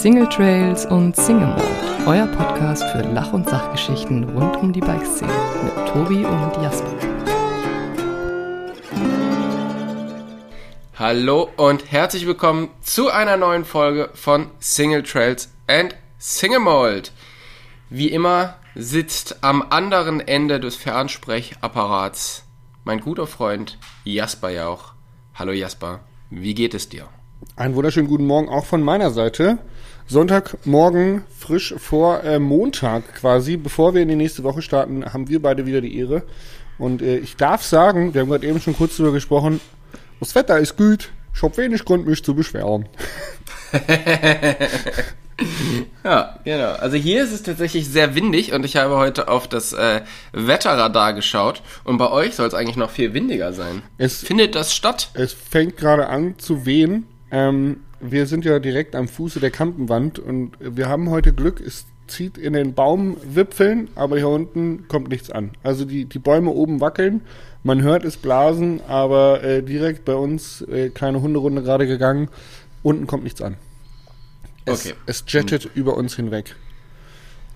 Single Trails und Single Mode, euer Podcast für Lach- und Sachgeschichten rund um die Bikeszene mit Tobi und Jasper. Hallo und herzlich willkommen zu einer neuen Folge von Single Trails and Single Mold. Wie immer sitzt am anderen Ende des Fernsprechapparats mein guter Freund Jasper Jauch. Hallo Jasper, wie geht es dir? Einen wunderschönen guten Morgen auch von meiner Seite. Sonntagmorgen frisch vor äh, Montag quasi, bevor wir in die nächste Woche starten, haben wir beide wieder die Ehre. Und äh, ich darf sagen, wir haben gerade eben schon kurz darüber gesprochen, das Wetter ist gut, ich habe wenig Grund, mich zu beschweren. ja, genau. Also hier ist es tatsächlich sehr windig und ich habe heute auf das äh, Wetterradar geschaut und bei euch soll es eigentlich noch viel windiger sein. Es, Findet das statt? es fängt gerade an zu wehen. Ähm, wir sind ja direkt am Fuße der Kampenwand und wir haben heute Glück, es zieht in den Baumwipfeln, aber hier unten kommt nichts an. Also die, die Bäume oben wackeln, man hört es blasen, aber äh, direkt bei uns äh, kleine Hunderunde gerade gegangen, unten kommt nichts an. Es, Okay. es jettet über uns hinweg.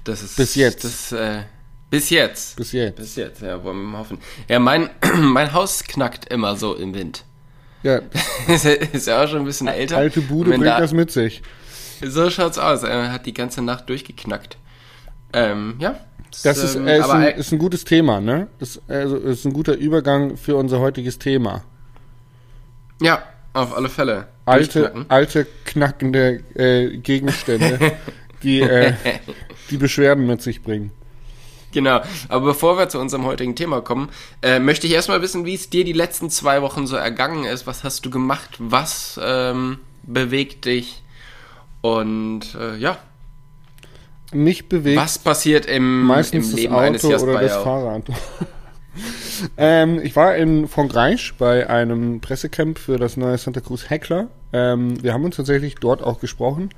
Das ist Bis jetzt. Das, äh, bis jetzt. Bis jetzt. Bis jetzt, ja, wollen wir mal hoffen. Ja, mein, mein Haus knackt immer so im Wind. Ja, ist, ja- auch schon ein bisschen älter. alte Bude bringt da- das mit sich. So schaut's aus. Er hat die ganze Nacht durchgeknackt. Ähm, ja. Das ist, ähm, äh, ist, ein, ist ein gutes Thema, ne? Ist, also, ist ein guter Übergang für unser heutiges Thema. ja, auf alle Fälle. Alte, alte knackende äh, Gegenstände, die, äh, die Beschwerden mit sich bringen. Genau. Aber bevor wir zu unserem heutigen Thema kommen, äh, möchte ich erstmal wissen, wie es dir die letzten zwei Wochen so ergangen ist. Was hast du gemacht? Was ähm, bewegt dich? Und äh, ja, Mich bewegt was passiert im, meistens im das Leben eines Auto oder das Fahrrad. ähm, ich war in Frankreich bei einem Pressecamp für das neue Santa Cruz Heckler. Ähm, wir haben uns tatsächlich dort auch gesprochen.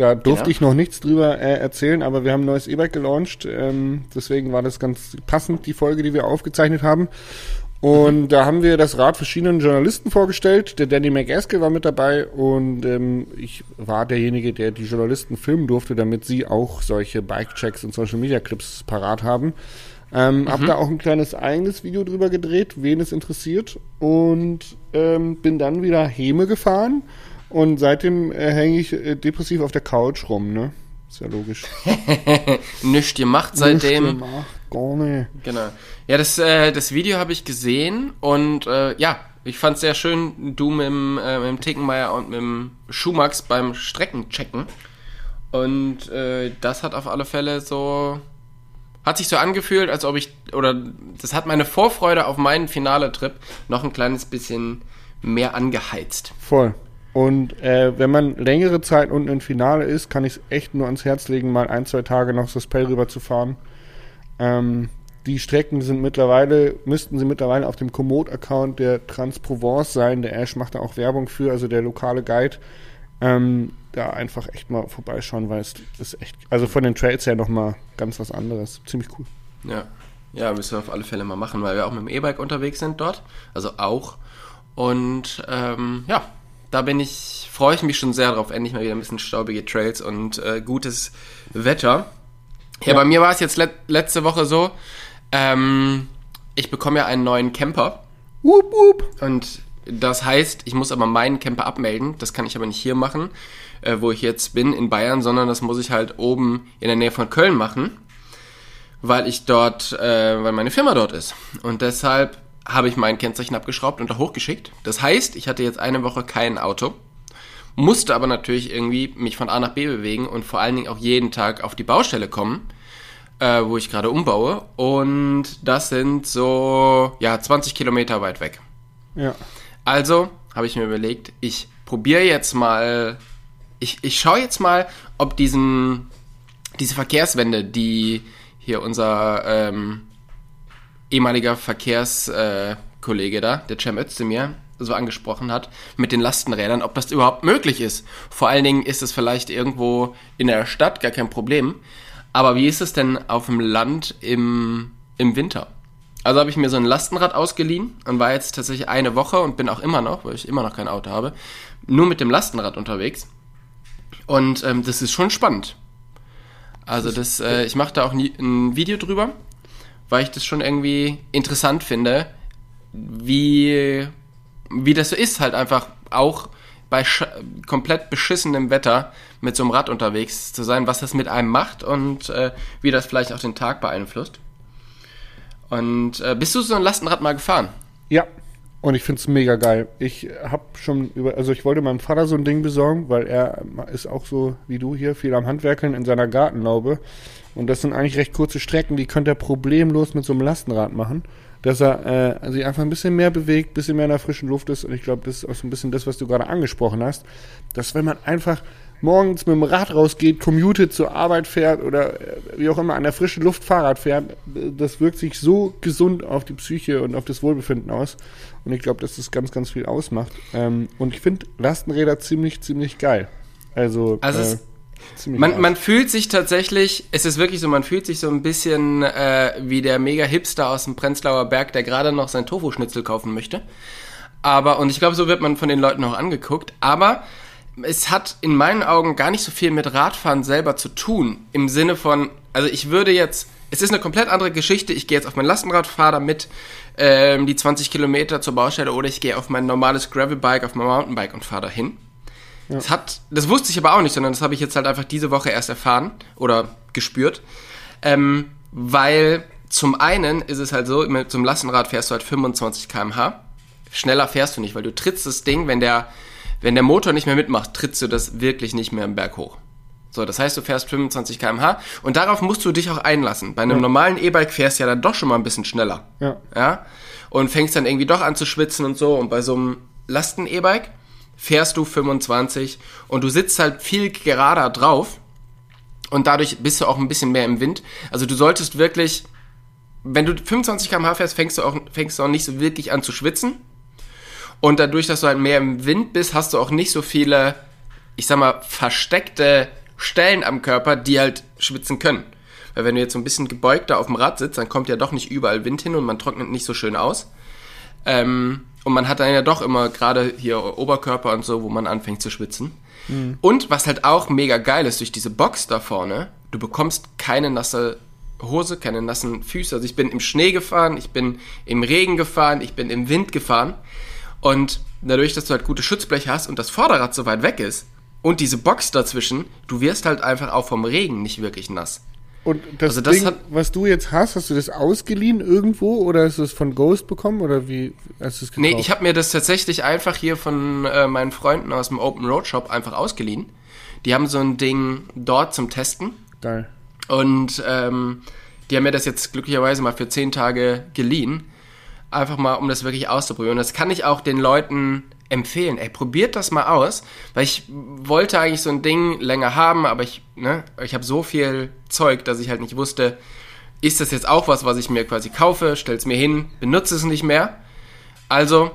Da durfte Genau. ich noch nichts drüber äh, erzählen, aber wir haben ein neues E-Bike gelauncht. Ähm, deswegen war das ganz passend, die Folge, die wir aufgezeichnet haben. Und da haben wir das Rad verschiedenen Journalisten vorgestellt. Der Danny McEskill war mit dabei und ähm, ich war derjenige, der die Journalisten filmen durfte, damit sie auch solche Bike-Checks und Social-Media-Clips parat haben. Ähm, Hab da auch ein kleines eigenes Video drüber gedreht, wen es interessiert. Und ähm, bin dann wieder Heme gefahren. Und seitdem äh, hänge ich äh, depressiv auf der Couch rum, ne? Ist ja logisch. Nichts gemacht seitdem. Ach, gar nicht. Genau. Ja, das, äh, das Video habe ich gesehen und äh, ja, ich fand es sehr schön, du mit dem, äh, mit dem Tickenmeier und mit dem Schumax beim Streckenchecken. Und äh, das hat auf alle Fälle so. Hat sich so angefühlt, als ob ich. Oder das hat meine Vorfreude auf meinen Finale-Trip noch ein kleines bisschen mehr angeheizt. Voll. Und äh, wenn man längere Zeit unten im Finale ist, kann ich es echt nur ans Herz legen, mal ein, zwei Tage noch das Pell rüber zu fahren. Ähm, die Strecken sind mittlerweile, müssten sie mittlerweile auf dem Komoot-Account der Transprovence sein. Der Ash macht da auch Werbung für, also der lokale Guide. Ähm, da einfach echt mal vorbeischauen, weil es ist echt, also von den Trails her nochmal ganz was anderes. Ziemlich cool. Ja. Ja, müssen wir auf alle Fälle mal machen, weil wir auch mit dem E-Bike unterwegs sind dort. Also auch. Und ähm, ja, da bin ich, freue ich mich schon sehr drauf. Endlich mal wieder ein bisschen staubige Trails und äh, gutes Wetter. Ja, Ja. bei mir war es jetzt let letzte Woche so, ähm, ich bekomme ja einen neuen Camper. Wup, wup. Und das heißt, ich muss aber meinen Camper abmelden. Das kann ich aber nicht hier machen, äh, wo ich jetzt bin, in Bayern, sondern das muss ich halt oben in der Nähe von Köln machen, weil ich dort, äh, weil meine Firma dort ist. Und deshalb habe ich mein Kennzeichen abgeschraubt und da hochgeschickt. Das heißt, ich hatte jetzt eine Woche kein Auto, musste aber natürlich irgendwie mich von A nach B bewegen und vor allen Dingen auch jeden Tag auf die Baustelle kommen, äh, wo ich gerade umbaue. Und das sind so, ja, 20 Kilometer weit weg. Ja. Also habe ich mir überlegt, ich probiere jetzt mal, ich, ich schaue jetzt mal, ob diesen, diese Verkehrswende, die hier unser ähm, ehemaliger Verkehrskollege Kollege da, der Cem Özdemir, so angesprochen hat, mit den Lastenrädern, ob das überhaupt möglich ist. Vor allen Dingen ist es vielleicht irgendwo in der Stadt gar kein Problem. Aber wie ist es denn auf dem Land im, im Winter? Also habe ich mir so ein Lastenrad ausgeliehen und war jetzt tatsächlich eine Woche und bin auch immer noch, weil ich immer noch kein Auto habe, nur mit dem Lastenrad unterwegs. Und ähm, das ist schon spannend. Also das, äh, ich mache da auch ein Video drüber, weil ich das schon irgendwie interessant finde, wie, wie das so ist, halt einfach auch bei komplett beschissenem Wetter mit so einem Rad unterwegs zu sein, was das mit einem macht und äh, wie das vielleicht auch den Tag beeinflusst. Und äh, bist du so ein Lastenrad mal gefahren? Ja, und ich finde es mega geil. Ich habe schon über, also ich wollte meinem Vater so ein Ding besorgen, weil er ist auch so wie du hier viel am Handwerkeln in seiner Gartenlaube. Und das sind eigentlich recht kurze Strecken, die könnte er problemlos mit so einem Lastenrad machen. Dass er äh, sich einfach ein bisschen mehr bewegt, ein bisschen mehr in der frischen Luft ist. Und ich glaube, das ist auch so ein bisschen das, was du gerade angesprochen hast. Dass wenn man einfach morgens mit dem Rad rausgeht, commutet zur Arbeit fährt oder äh, wie auch immer an der frischen Luft Fahrrad fährt, das wirkt sich so gesund auf die Psyche und auf das Wohlbefinden aus. Und ich glaube, dass das ganz, ganz viel ausmacht. Ähm, und ich finde Lastenräder ziemlich, ziemlich geil. Also, also äh, man, man fühlt sich tatsächlich, es ist wirklich so, man fühlt sich so ein bisschen äh, wie der Mega-Hipster aus dem Prenzlauer Berg, der gerade noch sein Tofu-Schnitzel kaufen möchte. Aber, und ich glaube, so wird man von den Leuten auch angeguckt. Aber es hat in meinen Augen gar nicht so viel mit Radfahren selber zu tun. Im Sinne von, also ich würde jetzt, es ist eine komplett andere Geschichte. Ich gehe jetzt auf mein Lastenrad, fahre damit ähm, die 20 Kilometer zur Baustelle oder ich gehe auf mein normales Gravelbike, auf mein Mountainbike und fahre dahin. Ja. Das hat, das wusste ich aber auch nicht, sondern das habe ich jetzt halt einfach diese Woche erst erfahren oder gespürt. Ähm, weil zum einen ist es halt so, mit einem Lastenrad fährst du halt 25 km/h. Schneller fährst du nicht, weil du trittst das Ding, wenn der wenn der Motor nicht mehr mitmacht, trittst du das wirklich nicht mehr im Berg hoch. So, das heißt, du fährst 25 km/h und darauf musst du dich auch einlassen. Bei einem ja. normalen E-Bike fährst du ja dann doch schon mal ein bisschen schneller. Ja. ja. Und fängst dann irgendwie doch an zu schwitzen und so. Und bei so einem Lasten-E-Bike fährst du 25 und du sitzt halt viel gerader drauf und dadurch bist du auch ein bisschen mehr im Wind. Also du solltest wirklich, wenn du 25 km/h fährst, fängst du auch, fängst du auch nicht so wirklich an zu schwitzen. Und dadurch, dass du halt mehr im Wind bist, hast du auch nicht so viele, ich sag mal, versteckte Stellen am Körper, die halt schwitzen können. Weil wenn du jetzt so ein bisschen gebeugter auf dem Rad sitzt, dann kommt ja doch nicht überall Wind hin und man trocknet nicht so schön aus. Ähm, und man hat dann ja doch immer gerade hier Oberkörper und so, wo man anfängt zu schwitzen. Mhm. Und was halt auch mega geil ist, durch diese Box da vorne, du bekommst keine nasse Hose, keine nassen Füße. Also ich bin im Schnee gefahren, ich bin im Regen gefahren, ich bin im Wind gefahren. Und dadurch, dass du halt gute Schutzbleche hast und das Vorderrad so weit weg ist und diese Box dazwischen, du wirst halt einfach auch vom Regen nicht wirklich nass. Und das, also das Ding, hat, was du jetzt hast, hast du das ausgeliehen irgendwo oder hast du es von Ghost bekommen oder wie hast du es gekauft? Nee, ich habe mir das tatsächlich einfach hier von äh, meinen Freunden aus dem Open Road Shop einfach ausgeliehen. Die haben so ein Ding dort zum Testen. Geil. Und ähm, die haben mir das jetzt glücklicherweise mal für zehn Tage geliehen. Einfach mal, um das wirklich auszuprobieren. Und das kann ich auch den Leuten empfehlen. Ey, probiert das mal aus, weil ich wollte eigentlich so ein Ding länger haben, aber ich, ne, ich habe so viel Zeug, dass ich halt nicht wusste, ist das jetzt auch was, was ich mir quasi kaufe, stell's mir hin, benutze es nicht mehr. Also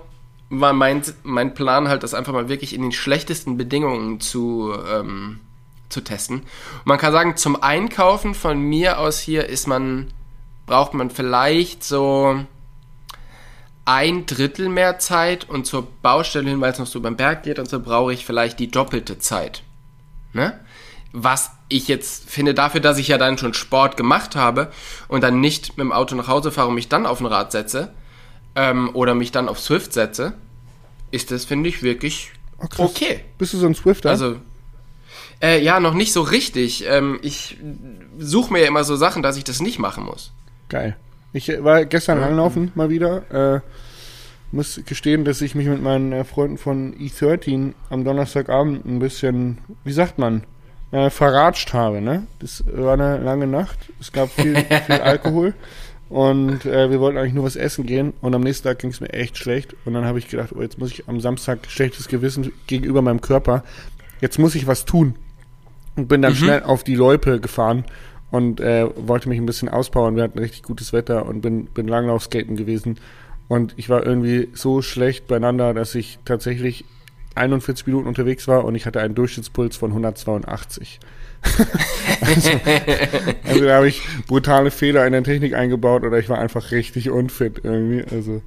war mein, mein Plan halt, das einfach mal wirklich in den schlechtesten Bedingungen zu, ähm, zu testen. Und man kann sagen, zum Einkaufen von mir aus hier ist man, braucht man vielleicht so ein Drittel mehr Zeit und zur Baustelle hin, weil es noch so beim Berg geht und so, brauche ich vielleicht die doppelte Zeit. Ne? Was ich jetzt finde, dafür, dass ich ja dann schon Sport gemacht habe und dann nicht mit dem Auto nach Hause fahre und mich dann auf ein Rad setze ähm, oder mich dann auf Swift setze, ist das, finde ich, wirklich oh, okay. Bist du so ein Swifter? Also, äh, ja, noch nicht so richtig. Ähm, ich suche mir ja immer so Sachen, dass ich das nicht machen muss. Geil. Ich war gestern langlaufen mal wieder. Äh, muss gestehen, dass ich mich mit meinen äh, Freunden von E13 am Donnerstagabend ein bisschen, wie sagt man, äh, verratscht habe. Ne? Das war eine lange Nacht. Es gab viel, viel Alkohol. Und äh, wir wollten eigentlich nur was essen gehen. Und am nächsten Tag ging es mir echt schlecht. Und dann habe ich gedacht, oh, jetzt muss ich am Samstag schlechtes Gewissen gegenüber meinem Körper. Jetzt muss ich was tun. Und bin dann mhm. schnell auf die Loipe gefahren und äh, wollte mich ein bisschen auspowern. Wir hatten richtig gutes Wetter und bin, bin Langlaufskaten gewesen. Und ich war irgendwie so schlecht beieinander, dass ich tatsächlich 41 Minuten unterwegs war und ich hatte einen Durchschnittspuls von 182. also, also da habe ich brutale Fehler in der Technik eingebaut oder ich war einfach richtig unfit irgendwie. Also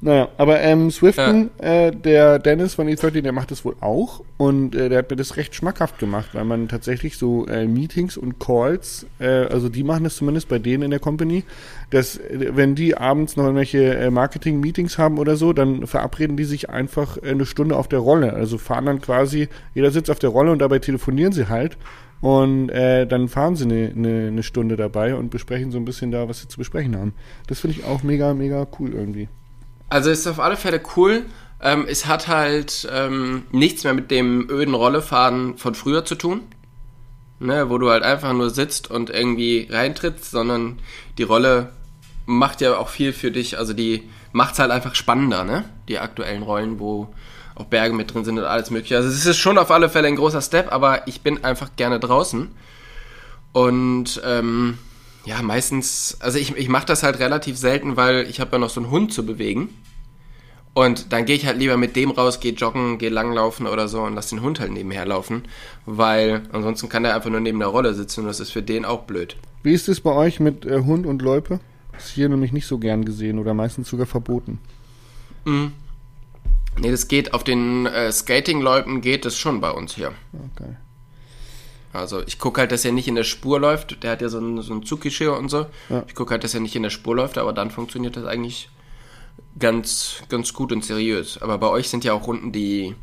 Naja, aber ähm, Swiften, äh, der Dennis von E30, der macht das wohl auch und äh, der hat mir das recht schmackhaft gemacht, weil man tatsächlich so äh, Meetings und Calls, äh, also die machen das zumindest bei denen in der Company, dass äh, wenn die abends noch irgendwelche äh, Marketing-Meetings haben oder so, dann verabreden die sich einfach äh, eine Stunde auf der Rolle. Also fahren dann quasi, jeder sitzt auf der Rolle und dabei telefonieren sie halt und äh, dann fahren sie eine, eine, eine Stunde dabei und besprechen so ein bisschen da, was sie zu besprechen haben. Das finde ich auch mega, mega cool irgendwie. Also ist auf alle Fälle cool. Ähm, es hat halt ähm, nichts mehr mit dem öden Rollefahren von früher zu tun. Ne, wo du halt einfach nur sitzt und irgendwie reintrittst, sondern die Rolle macht ja auch viel für dich. Also die macht es halt einfach spannender, ne? Die aktuellen Rollen, wo auch Berge mit drin sind und alles mögliche. Also es ist schon auf alle Fälle ein großer Step, aber ich bin einfach gerne draußen. Und ähm, ja, meistens, also ich, ich mache das halt relativ selten, weil ich habe ja noch so einen Hund zu bewegen. Und dann gehe ich halt lieber mit dem raus, gehe joggen, gehe langlaufen oder so und lass den Hund halt nebenher laufen, weil ansonsten kann der einfach nur neben der Rolle sitzen und das ist für den auch blöd. Wie ist es bei euch mit äh, Hund und Loipe? Ist hier nämlich nicht so gern gesehen oder meistens sogar verboten. Mhm. Nee, das geht auf den äh, Skating-Loipen geht es schon bei uns hier. Okay. Also ich gucke halt, dass er nicht in der Spur läuft. Der hat ja so ein, so ein Zuckerschirr und so. Ja. Ich gucke halt, dass er nicht in der Spur läuft, aber dann funktioniert das eigentlich ganz, ganz gut und seriös. Aber bei euch sind ja auch Runden die,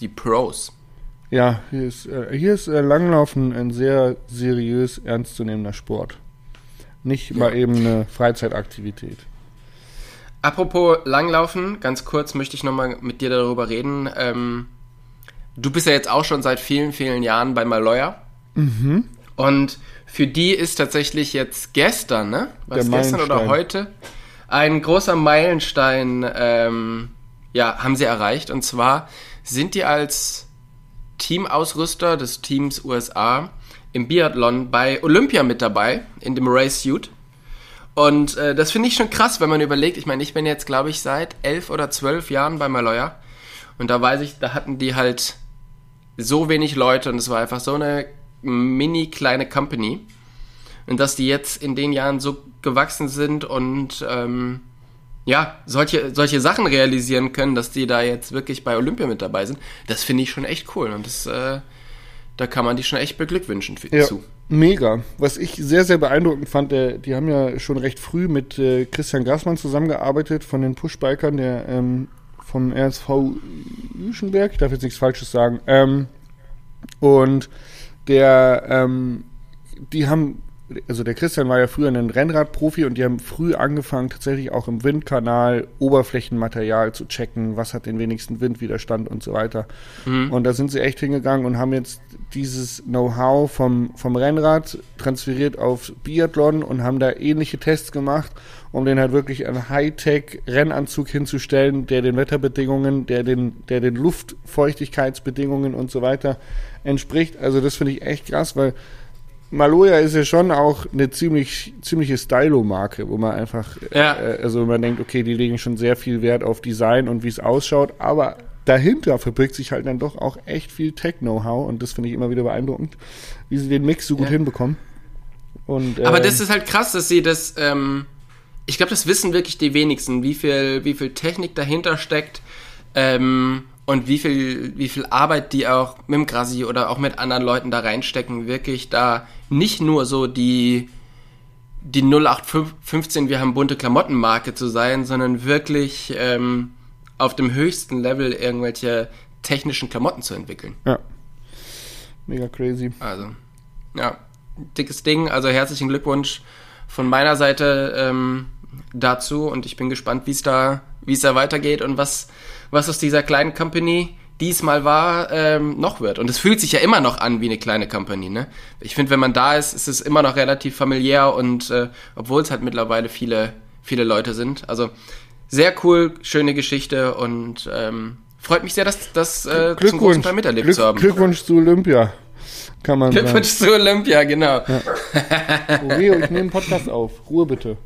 die Pros. Ja, hier ist, äh, hier ist äh, Langlaufen ein sehr seriös ernstzunehmender Sport. Nicht mal eben eine Freizeitaktivität. Apropos Langlaufen, ganz kurz möchte ich nochmal mit dir darüber reden. Ähm, du bist ja jetzt auch schon seit vielen, vielen Jahren bei Maloya. Mhm. Und für die ist tatsächlich jetzt gestern, ne? Was gestern oder heute? Ein großer Meilenstein, ähm, ja, haben sie erreicht. Und zwar sind die als Teamausrüster des Teams USA im Biathlon bei Olympia mit dabei, in dem Race Suit. Und äh, das finde ich schon krass, wenn man überlegt, ich meine, ich bin jetzt, glaube ich, seit elf oder zwölf Jahren bei Maloya. Und da weiß ich, da hatten die halt so wenig Leute und es war einfach so eine mini kleine Company. Und dass die jetzt in den Jahren so gewachsen sind und ähm, ja, solche, solche Sachen realisieren können, dass die da jetzt wirklich bei Olympia mit dabei sind, das finde ich schon echt cool. Und das, äh, da kann man die schon echt beglückwünschen für, Ja, zu. mega. Was ich sehr, sehr beeindruckend fand, der, die haben ja schon recht früh mit äh, Christian Gassmann zusammengearbeitet von den Pushbikern, der ähm, vom RSV Jüschenberg, ich darf jetzt nichts Falsches sagen. Ähm, und der, ähm, die haben, also der Christian war ja früher ein Rennradprofi und die haben früh angefangen, tatsächlich auch im Windkanal Oberflächenmaterial zu checken, was hat den wenigsten Windwiderstand und so weiter. Und da sind sie echt hingegangen und haben jetzt dieses Know-how vom, vom Rennrad transferiert auf Biathlon und haben da ähnliche Tests gemacht, um den halt wirklich einen Hightech-Rennanzug hinzustellen, der den Wetterbedingungen, der den, der den Luftfeuchtigkeitsbedingungen und so weiter entspricht. Also das finde ich echt krass, weil Maloja ist ja schon auch eine ziemlich, ziemliche Stylo-Marke, wo man einfach, Ja. äh, also man denkt, okay, die legen schon sehr viel Wert auf Design und wie es ausschaut, aber dahinter verbirgt sich halt dann doch auch echt viel Tech-Know-how und das finde ich immer wieder beeindruckend, wie sie den Mix so gut Ja. hinbekommen. Und, Aber ähm, das ist halt krass, dass sie das, ähm, ich glaube, das wissen wirklich die wenigsten, wie viel, wie viel Technik dahinter steckt ähm, und wie viel, wie viel Arbeit die auch mit dem Grassi oder auch mit anderen Leuten da reinstecken, wirklich da nicht nur so die, die 0815, wir haben bunte Klamottenmarke zu sein, sondern wirklich ähm, auf dem höchsten Level irgendwelche technischen Klamotten zu entwickeln. ja, mega crazy. Also, ja, dickes Ding. Also herzlichen Glückwunsch von meiner Seite ähm, dazu und ich bin gespannt, wie es da, wie es da weitergeht und was, was aus dieser kleinen Company diesmal war, ähm, noch wird. Und es fühlt sich ja immer noch an wie eine kleine Company, ne? Ich finde, wenn man da ist, ist es immer noch relativ familiär und äh, obwohl es halt mittlerweile viele, viele Leute sind. Also sehr cool, schöne Geschichte und ähm, freut mich sehr, dass das äh, zum großen Teil miterlebt Glück, zu haben. Glückwunsch zu Olympia, kann man Glückwunsch zu Olympia, genau. sagen. Oreo, ich nehme einen Podcast auf. Ruhe bitte.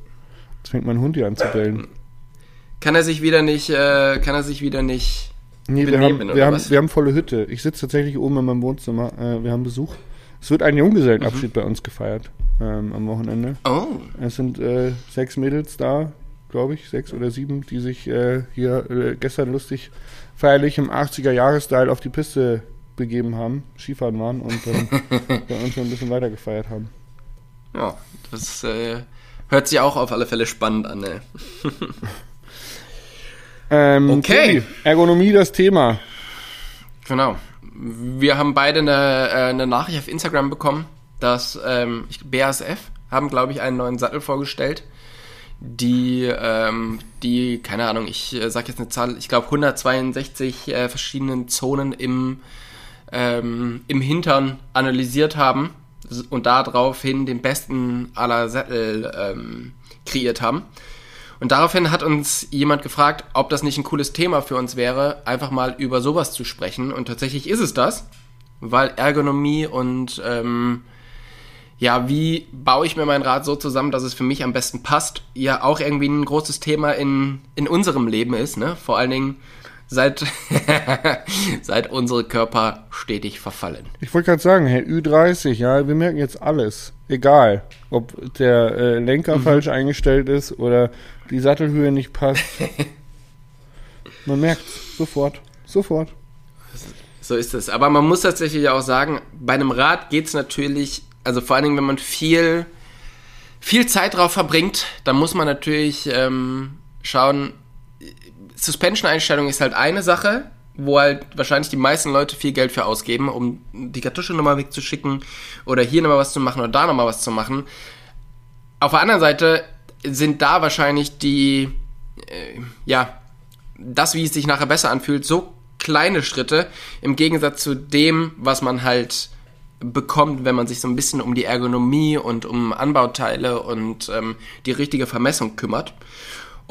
Jetzt fängt mein Hund hier an zu bellen. Kann er sich wieder nicht, äh, kann er sich wieder nicht Nee, wir haben, oder wir, haben, was? wir haben volle Hütte. Ich sitze tatsächlich oben in meinem Wohnzimmer. Äh, wir haben Besuch. Es wird ein Junggesellenabschied bei uns gefeiert ähm, am Wochenende. Oh, Es sind äh, sechs Mädels da, glaube ich, sechs oder sieben, die sich äh, hier äh, gestern lustig feierlich im 80er-Jahres-Style auf die Piste begeben haben, Skifahren waren und dann bei uns schon ein bisschen weiter gefeiert haben. Ja, das äh, hört sich auch auf alle Fälle spannend an. Ne? ähm, Okay. Tobi, Ergonomie das Thema. Genau. Wir haben beide eine, äh, eine Nachricht auf Instagram bekommen, dass ähm, BASF haben, glaube ich, einen neuen Sattel vorgestellt, die, ähm, die, keine Ahnung, ich äh, sag jetzt eine Zahl, ich glaube 162 äh, verschiedenen Zonen im, ähm, im Hintern analysiert haben und daraufhin den besten aller Sättel ähm, kreiert haben. Und daraufhin hat uns jemand gefragt, ob das nicht ein cooles Thema für uns wäre, einfach mal über sowas zu sprechen. Und tatsächlich ist es das, weil Ergonomie und ähm, ja, wie baue ich mir mein Rad so zusammen, dass es für mich am besten passt, ja auch irgendwie ein großes Thema in, in unserem Leben ist, ne? Vor allen Dingen seit, seit unsere Körper stetig verfallen. Ich wollte gerade sagen, Herr Ü30, ja, wir merken jetzt alles. Egal, ob der äh, Lenker falsch eingestellt ist oder die Sattelhöhe nicht passt. Man merkt sofort, sofort. So ist es. Aber man muss tatsächlich auch sagen, bei einem Rad geht's natürlich, also vor allen Dingen, wenn man viel, viel Zeit drauf verbringt, dann muss man natürlich ähm, schauen, Suspension-Einstellung ist halt eine Sache, wo halt wahrscheinlich die meisten Leute viel Geld für ausgeben, um die Kartusche nochmal wegzuschicken oder hier nochmal was zu machen oder da nochmal was zu machen. Auf der anderen Seite sind da wahrscheinlich die, äh, ja, das, wie es sich nachher besser anfühlt, so kleine Schritte im Gegensatz zu dem, was man halt bekommt, wenn man sich so ein bisschen um die Ergonomie und um Anbauteile und ähm, die richtige Vermessung kümmert.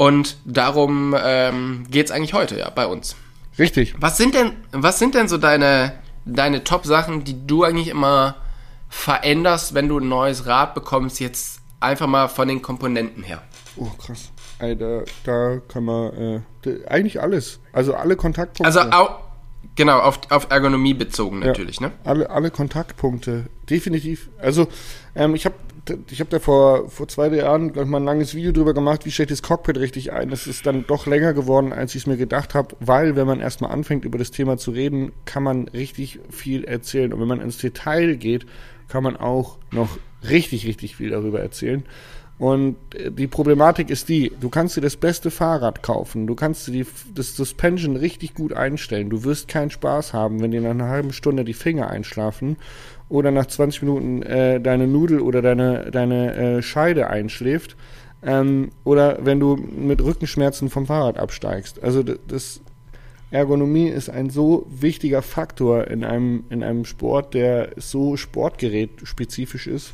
Und darum ähm, geht es eigentlich heute ja bei uns. Richtig. Was sind denn, was sind denn so deine, deine Top-Sachen, die du eigentlich immer veränderst, wenn du ein neues Rad bekommst, jetzt einfach mal von den Komponenten her? Oh, krass. Ey, da, kann man äh, eigentlich alles. Also alle Kontaktpunkte. Also au, genau, auf, auf Ergonomie bezogen natürlich, ne? Alle, alle Kontaktpunkte, definitiv. Also ähm, ich habe ich hab da vor, vor zwei drei Jahren glaub ich, mal ein langes Video drüber gemacht, wie stellt das Cockpit richtig ein. Das ist dann doch länger geworden, als ich es mir gedacht habe, weil wenn man erstmal anfängt, über das Thema zu reden, kann man richtig viel erzählen. Und wenn man ins Detail geht, kann man auch noch richtig, richtig viel darüber erzählen. Und äh, die Problematik ist die, du kannst dir das beste Fahrrad kaufen, du kannst dir die, das Suspension richtig gut einstellen, du wirst keinen Spaß haben, wenn dir nach einer halben Stunde die Finger einschlafen oder nach 20 Minuten äh, deine Nudel oder deine, deine äh, Scheide einschläft ähm, oder wenn du mit Rückenschmerzen vom Fahrrad absteigst. Also das Ergonomie ist ein so wichtiger Faktor in einem, in einem Sport, der so sportgerätspezifisch ist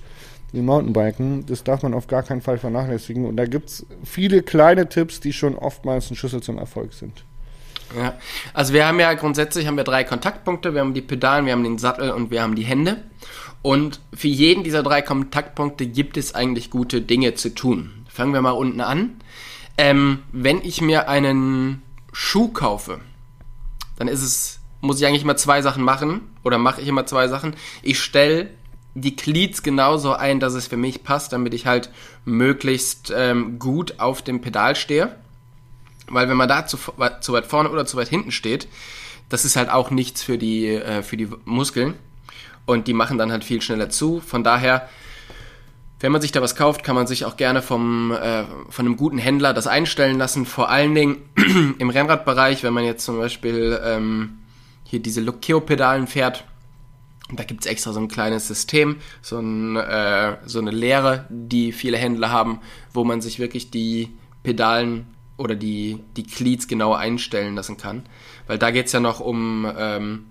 wie Mountainbiken. Das darf man auf gar keinen Fall vernachlässigen. Und da gibt's viele kleine Tipps, die schon oftmals ein Schlüssel zum Erfolg sind. Ja. Also wir haben ja grundsätzlich haben wir drei Kontaktpunkte. Wir haben die Pedalen, wir haben den Sattel und wir haben die Hände. Und für jeden dieser drei Kontaktpunkte gibt es eigentlich gute Dinge zu tun. Fangen wir mal unten an. Ähm, wenn ich mir einen Schuh kaufe, dann ist es, muss ich eigentlich immer zwei Sachen machen oder mache ich immer zwei Sachen. Ich stelle die Cleats genauso ein, dass es für mich passt, damit ich halt möglichst ähm, gut auf dem Pedal stehe. Weil wenn man da zu, zu weit vorne oder zu weit hinten steht, das ist halt auch nichts für die, äh, für die Muskeln. Und die machen dann halt viel schneller zu. Von daher, wenn man sich da was kauft, kann man sich auch gerne vom, äh, von einem guten Händler das einstellen lassen. Vor allen Dingen im Rennradbereich, wenn man jetzt zum Beispiel ähm, hier diese Lokeo-Pedalen fährt. Da gibt's extra so ein kleines System, so, ein, äh, so eine Lehre, die viele Händler haben, wo man sich wirklich die Pedalen oder die, die Cleats genau einstellen lassen kann. Weil da geht's ja noch um, ähm,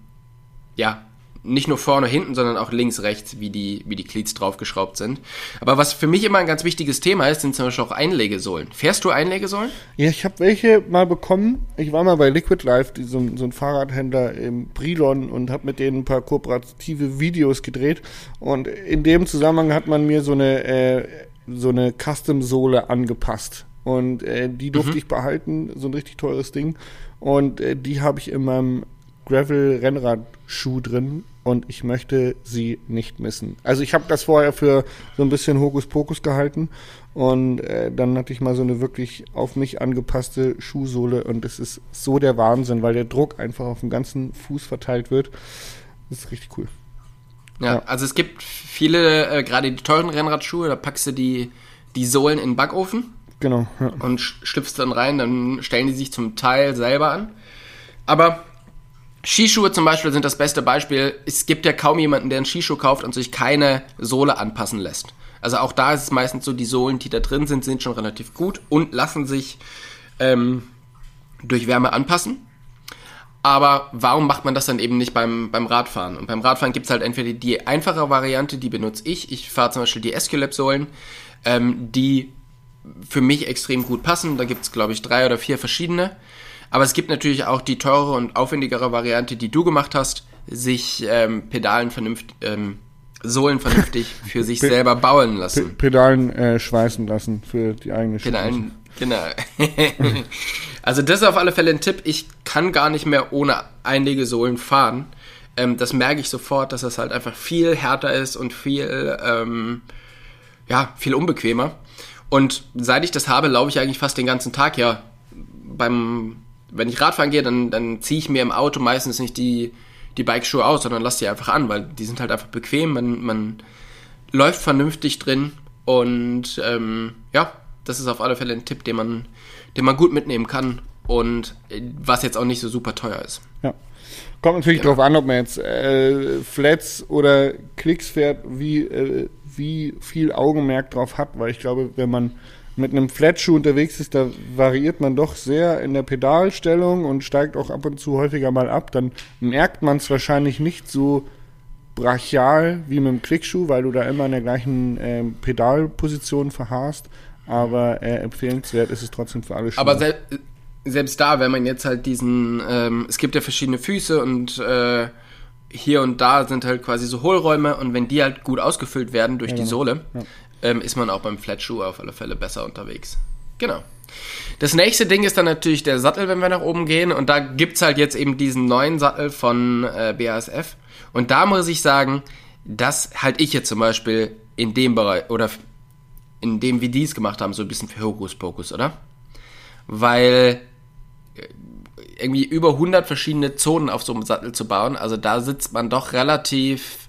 ja, nicht nur vorne, hinten, sondern auch links, rechts, wie die, wie die Cleats draufgeschraubt sind. Aber was für mich immer ein ganz wichtiges Thema ist, sind zum Beispiel auch Einlegesohlen. Fährst du Einlegesohlen? Ja, ich habe welche mal bekommen. Ich war mal bei Liquid Life, die, so, so ein Fahrradhändler im Brilon und habe mit denen ein paar kooperative Videos gedreht. Und in dem Zusammenhang hat man mir so eine, äh, so eine Custom-Sohle angepasst. Und äh, die durfte ich behalten, so ein richtig teures Ding. Und äh, die habe ich in meinem Gravel-Rennradschuh drin. und ich möchte sie nicht missen. Also ich habe das vorher für so ein bisschen Hokuspokus gehalten und äh, dann hatte ich mal so eine wirklich auf mich angepasste Schuhsohle und es ist so der Wahnsinn, weil der Druck einfach auf dem ganzen Fuß verteilt wird. Das ist richtig cool. Ja, Ja. also es gibt viele, äh, gerade die teuren Rennradschuhe, da packst du die, die Sohlen in den Backofen Genau. Ja. und sch- schlüpfst dann rein, dann stellen die sich zum Teil selber an. Aber Skischuhe zum Beispiel sind das beste Beispiel. Es gibt ja kaum jemanden, der einen Skischuh kauft und sich keine Sohle anpassen lässt. Also auch da ist es meistens so, die Sohlen, die da drin sind, sind schon relativ gut und lassen sich ähm, durch Wärme anpassen. Aber warum macht man das dann eben nicht beim, beim Radfahren? Und beim Radfahren gibt's halt entweder die einfache Variante, die benutze ich. Ich fahre zum Beispiel die Esculap-Sohlen, ähm, die für mich extrem gut passen. Da gibt's glaube ich, drei oder vier verschiedene. Aber es gibt natürlich auch die teurere und aufwendigere Variante, die du gemacht hast, sich ähm, Pedalen vernünftig, ähm, Sohlen vernünftig für sich Pe- selber bauen lassen. Pedalen äh, schweißen lassen für die eigene Pedalen, genau. also das ist auf alle Fälle ein Tipp. Ich kann gar nicht mehr ohne Einlegesohlen fahren. Ähm, das merke ich sofort, dass das halt einfach viel härter ist und viel, ähm, ja, viel unbequemer. Und seit ich das habe, laufe ich eigentlich fast den ganzen Tag ja beim, wenn ich Radfahren gehe, dann, dann ziehe ich mir im Auto meistens nicht die, die Bikeschuhe aus, sondern lasse die einfach an, weil die sind halt einfach bequem, man, man läuft vernünftig drin und ähm, ja, das ist auf alle Fälle ein Tipp, den man, den man gut mitnehmen kann und äh, was jetzt auch nicht so super teuer ist. Ja. Kommt natürlich drauf an, ob man jetzt äh, Flats oder Klicks fährt, wie, äh, wie viel Augenmerk drauf hat, weil ich glaube, wenn man mit einem Flatschuh unterwegs ist, da variiert man doch sehr in der Pedalstellung und steigt auch ab und zu häufiger mal ab, dann merkt man es wahrscheinlich nicht so brachial wie mit dem Klickschuh, weil du da immer in der gleichen ähm, Pedalposition verharrst, aber äh, empfehlenswert ist es trotzdem für alle Schuhe. Aber sel selbst da, wenn man jetzt halt diesen, ähm, es gibt ja verschiedene Füße und äh, hier und da sind halt quasi so Hohlräume und wenn die halt gut ausgefüllt werden durch die genau. Sohle, Ja. ähm, ist man auch beim Flatschuh auf alle Fälle besser unterwegs. Genau. Das nächste Ding ist dann natürlich der Sattel, wenn wir nach oben gehen. Und da gibt's halt jetzt eben diesen neuen Sattel von äh, BASF. Und da muss ich sagen, das halte ich jetzt zum Beispiel in dem Bereich oder in dem, wie die es gemacht haben, so ein bisschen für Hokuspokus, oder? Weil irgendwie über 100 verschiedene Zonen auf so einem Sattel zu bauen, also da sitzt man doch relativ.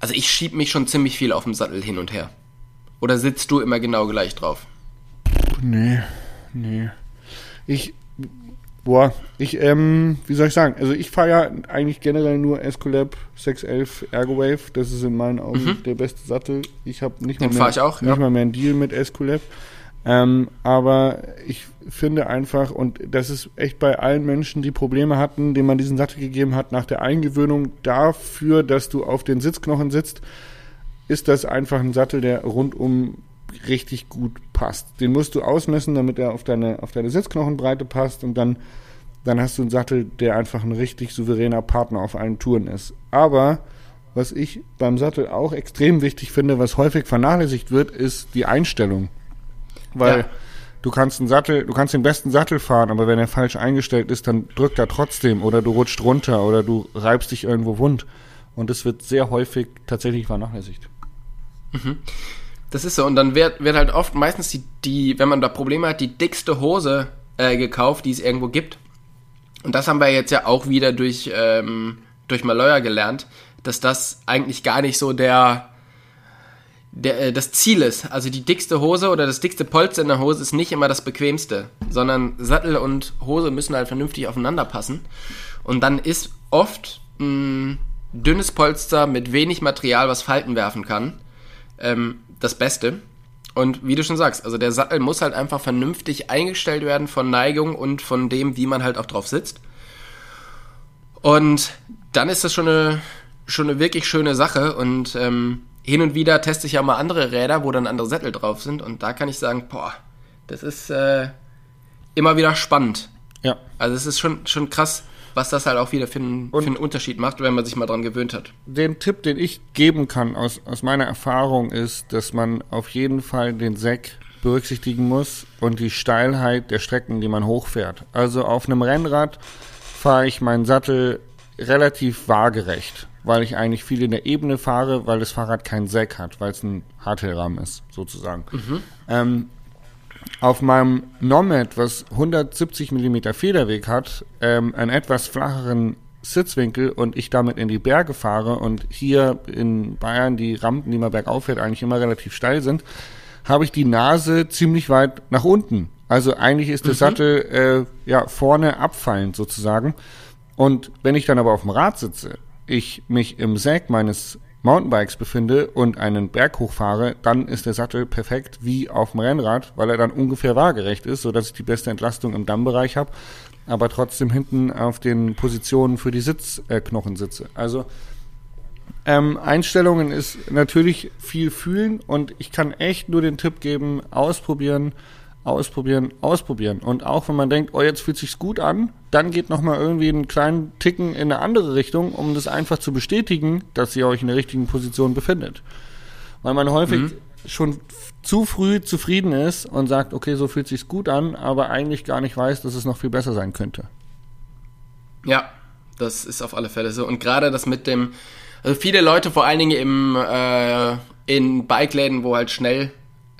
Also ich schieb mich schon ziemlich viel auf dem Sattel hin und her. Oder sitzt du immer genau gleich drauf? Nee, nee. Ich, boah, ich, ähm, wie soll ich sagen? Also ich fahre ja eigentlich generell nur Escolab 611 Ergowave. Das ist in meinen Augen der beste Sattel. Ich habe nicht, mal mehr- ich auch, nicht ja. mal mehr einen Deal mit Escolab. Ähm, aber ich finde einfach, und das ist echt bei allen Menschen, die Probleme hatten, denen man diesen Sattel gegeben hat, nach der Eingewöhnung dafür, dass du auf den Sitzknochen sitzt, ist das einfach ein Sattel, der rundum richtig gut passt. Den musst du ausmessen, damit er auf deine, auf deine Sitzknochenbreite passt und dann, dann hast du einen Sattel, der einfach ein richtig souveräner Partner auf allen Touren ist. Aber was ich beim Sattel auch extrem wichtig finde, was häufig vernachlässigt wird, ist die Einstellung. Weil Ja. du kannst einen Sattel, du kannst den besten Sattel fahren, aber wenn er falsch eingestellt ist, dann drückt er trotzdem oder du rutscht runter oder du reibst dich irgendwo wund. Und das wird sehr häufig tatsächlich vernachlässigt. Das ist so. Und dann wird, wird halt oft meistens die, die, wenn man da Probleme hat, die dickste Hose äh, gekauft, die es irgendwo gibt. Und das haben wir jetzt ja auch wieder durch, ähm, durch Maloya gelernt, dass das eigentlich gar nicht so der, der, äh, das Ziel ist. Also die dickste Hose oder das dickste Polster in der Hose ist nicht immer das bequemste, sondern Sattel und Hose müssen halt vernünftig aufeinander passen. Und dann ist oft ein dünnes Polster mit wenig Material, was Falten werfen kann, ähm, das Beste. Und wie du schon sagst, also der Sattel muss halt einfach vernünftig eingestellt werden von Neigung und von dem, wie man halt auch drauf sitzt. Und dann ist das schon eine, schon eine wirklich schöne Sache. Und ähm, hin und wieder teste ich ja mal andere Räder, wo dann andere Sättel drauf sind. Und da kann ich sagen, boah, das ist äh, immer wieder spannend. Ja. Also es ist schon, schon krass, was das halt auch wieder für einen, für einen Unterschied macht, wenn man sich mal dran gewöhnt hat. Den Tipp, den ich geben kann aus, aus meiner Erfahrung, ist, dass man auf jeden Fall den Säck berücksichtigen muss und die Steilheit der Strecken, die man hochfährt. Also auf einem Rennrad fahre ich meinen Sattel relativ waagerecht, weil ich eigentlich viel in der Ebene fahre, weil das Fahrrad keinen Säck hat, weil es ein Hardtailrahmen ist, sozusagen. Ähm, auf meinem Nomad, was 170 mm Federweg hat, ähm, einen etwas flacheren Sitzwinkel und ich damit in die Berge fahre und hier in Bayern die Rampen, die man bergauf fährt, eigentlich immer relativ steil sind, habe ich die Nase ziemlich weit nach unten. Also eigentlich ist der Sattel äh, ja vorne abfallend sozusagen. Und wenn ich dann aber auf dem Rad sitze, ich mich im Säg meines Mountainbikes befinde und einen Berg hochfahre, dann ist der Sattel perfekt wie auf dem Rennrad, weil er dann ungefähr waagerecht ist, sodass ich die beste Entlastung im Dammbereich habe, aber trotzdem hinten auf den Positionen für die Sitzknochen sitze. Also ähm, Einstellungen ist natürlich viel fühlen und ich kann echt nur den Tipp geben, ausprobieren, ausprobieren, ausprobieren. Und auch wenn man denkt, oh, jetzt fühlt sich's gut an, dann geht nochmal irgendwie einen kleinen Ticken in eine andere Richtung, um das einfach zu bestätigen, dass ihr euch in der richtigen Position befindet. Weil man häufig schon f- zu früh zufrieden ist und sagt, okay, so fühlt sich's gut an, aber eigentlich gar nicht weiß, dass es noch viel besser sein könnte. Ja, das ist auf alle Fälle so. Und gerade das mit dem, also viele Leute, vor allen Dingen im, äh, in Bikeläden, wo halt schnell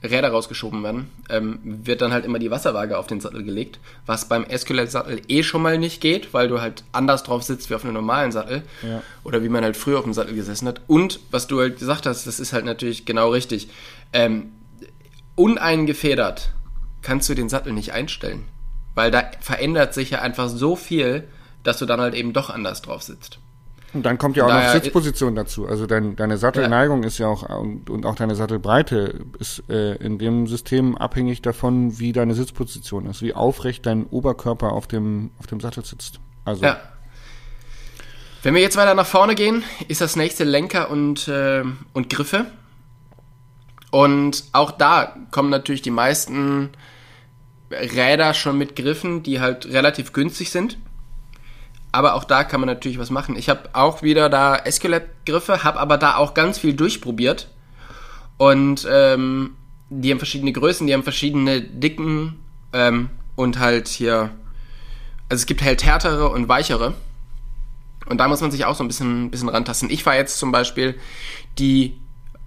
Räder rausgeschoben werden, ähm, wird dann halt immer die Wasserwaage auf den Sattel gelegt, was beim Escalade-Sattel eh schon mal nicht geht, weil du halt anders drauf sitzt wie auf einem normalen Sattel Ja. oder wie man halt früher auf dem Sattel gesessen hat. Und was du halt gesagt hast, das ist halt natürlich genau richtig. Ähm, uneingefedert kannst du den Sattel nicht einstellen, weil da verändert sich ja einfach so viel, dass du dann halt eben doch anders drauf sitzt. Und dann kommt ja auch noch Daher- Sitzposition dazu. Also dein, deine Sattelneigung ist ja auch und, und auch deine Sattelbreite ist äh, in dem System abhängig davon, wie deine Sitzposition ist, wie aufrecht dein Oberkörper auf dem auf dem Sattel sitzt. Also Ja. Wenn wir jetzt weiter nach vorne gehen, ist das nächste Lenker und, äh, und Griffe. Und auch da kommen natürlich die meisten Räder schon mit Griffen, die halt relativ günstig sind. Aber auch da kann man natürlich was machen. Ich habe auch wieder da Escalade-Griffe, habe aber da auch ganz viel durchprobiert. Und ähm, die haben verschiedene Größen, die haben verschiedene Dicken ähm, und halt hier. Also es gibt halt härtere und weichere. Und da muss man sich auch so ein bisschen, bisschen rantasten. Ich fahre jetzt zum Beispiel die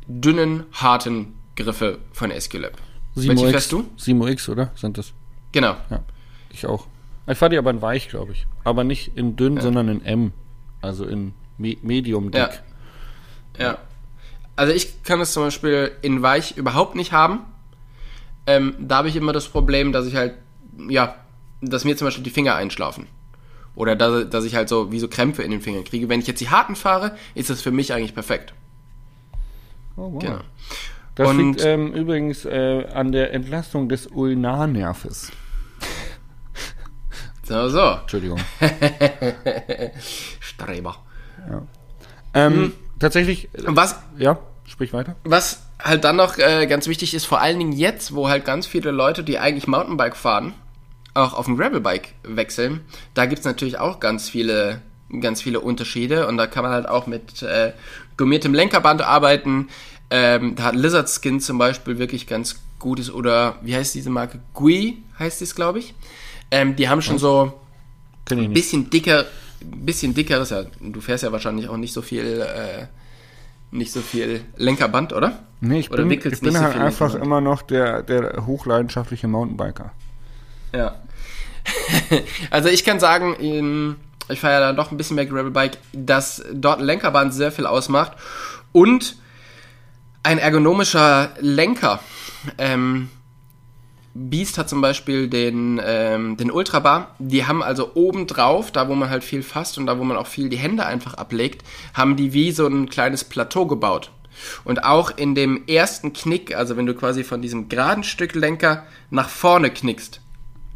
dünnen, harten Griffe von. Simo Welche fährst du? Simo X, oder? Sind das? Genau. Ja. Ich auch. Ich fahre die aber in weich, glaube ich. Aber nicht in dünn, sondern in M. Also in Me Medium dick. Ja. Ja. Also ich kann es zum Beispiel in weich überhaupt nicht haben. Ähm, da habe ich immer das Problem, dass ich halt, ja, dass mir zum Beispiel die Finger einschlafen. Oder dass, dass ich halt so wie so Krämpfe in den Fingern kriege. Wenn ich jetzt die harten fahre, ist das für mich eigentlich perfekt. Oh, wow. Genau. Das Und- liegt ähm, übrigens äh, an der Entlastung des Ulnarnerves. So, so. Entschuldigung. Streber. ähm, Tatsächlich, äh, Und was, ja, sprich weiter. was halt dann noch äh, ganz wichtig ist, vor allen Dingen jetzt, wo halt ganz viele Leute, die eigentlich Mountainbike fahren, auch auf ein Gravelbike wechseln, da gibt's natürlich auch ganz viele, ganz viele Unterschiede und da kann man halt auch mit äh, gummiertem Lenkerband arbeiten. Ähm, da hat Lizard Skin zum Beispiel wirklich ganz gutes oder wie heißt diese Marke? Gui heißt es, glaube ich. Ähm, die haben schon so Kenn ich nicht. bisschen dicker, bisschen dickeres, ja, du fährst ja wahrscheinlich auch nicht so viel, äh, nicht so viel Lenkerband, oder? Nee, ich Oder bin, ich bin so halt viel einfach Lenkerband. immer noch der, der hochleidenschaftliche Mountainbiker. Ja. also ich kann sagen, ich fahre ja dann doch ein bisschen mehr Gravelbike, dass dort ein Lenkerband sehr viel ausmacht und ein ergonomischer Lenker. Ähm, Beast hat zum Beispiel den, ähm, den Ultrabar. Die haben also oben drauf, da wo man halt viel fasst und da wo man auch viel die Hände einfach ablegt, haben die wie so ein kleines Plateau gebaut. Und auch in dem ersten Knick, also wenn du quasi von diesem geraden Stück Lenker nach vorne knickst,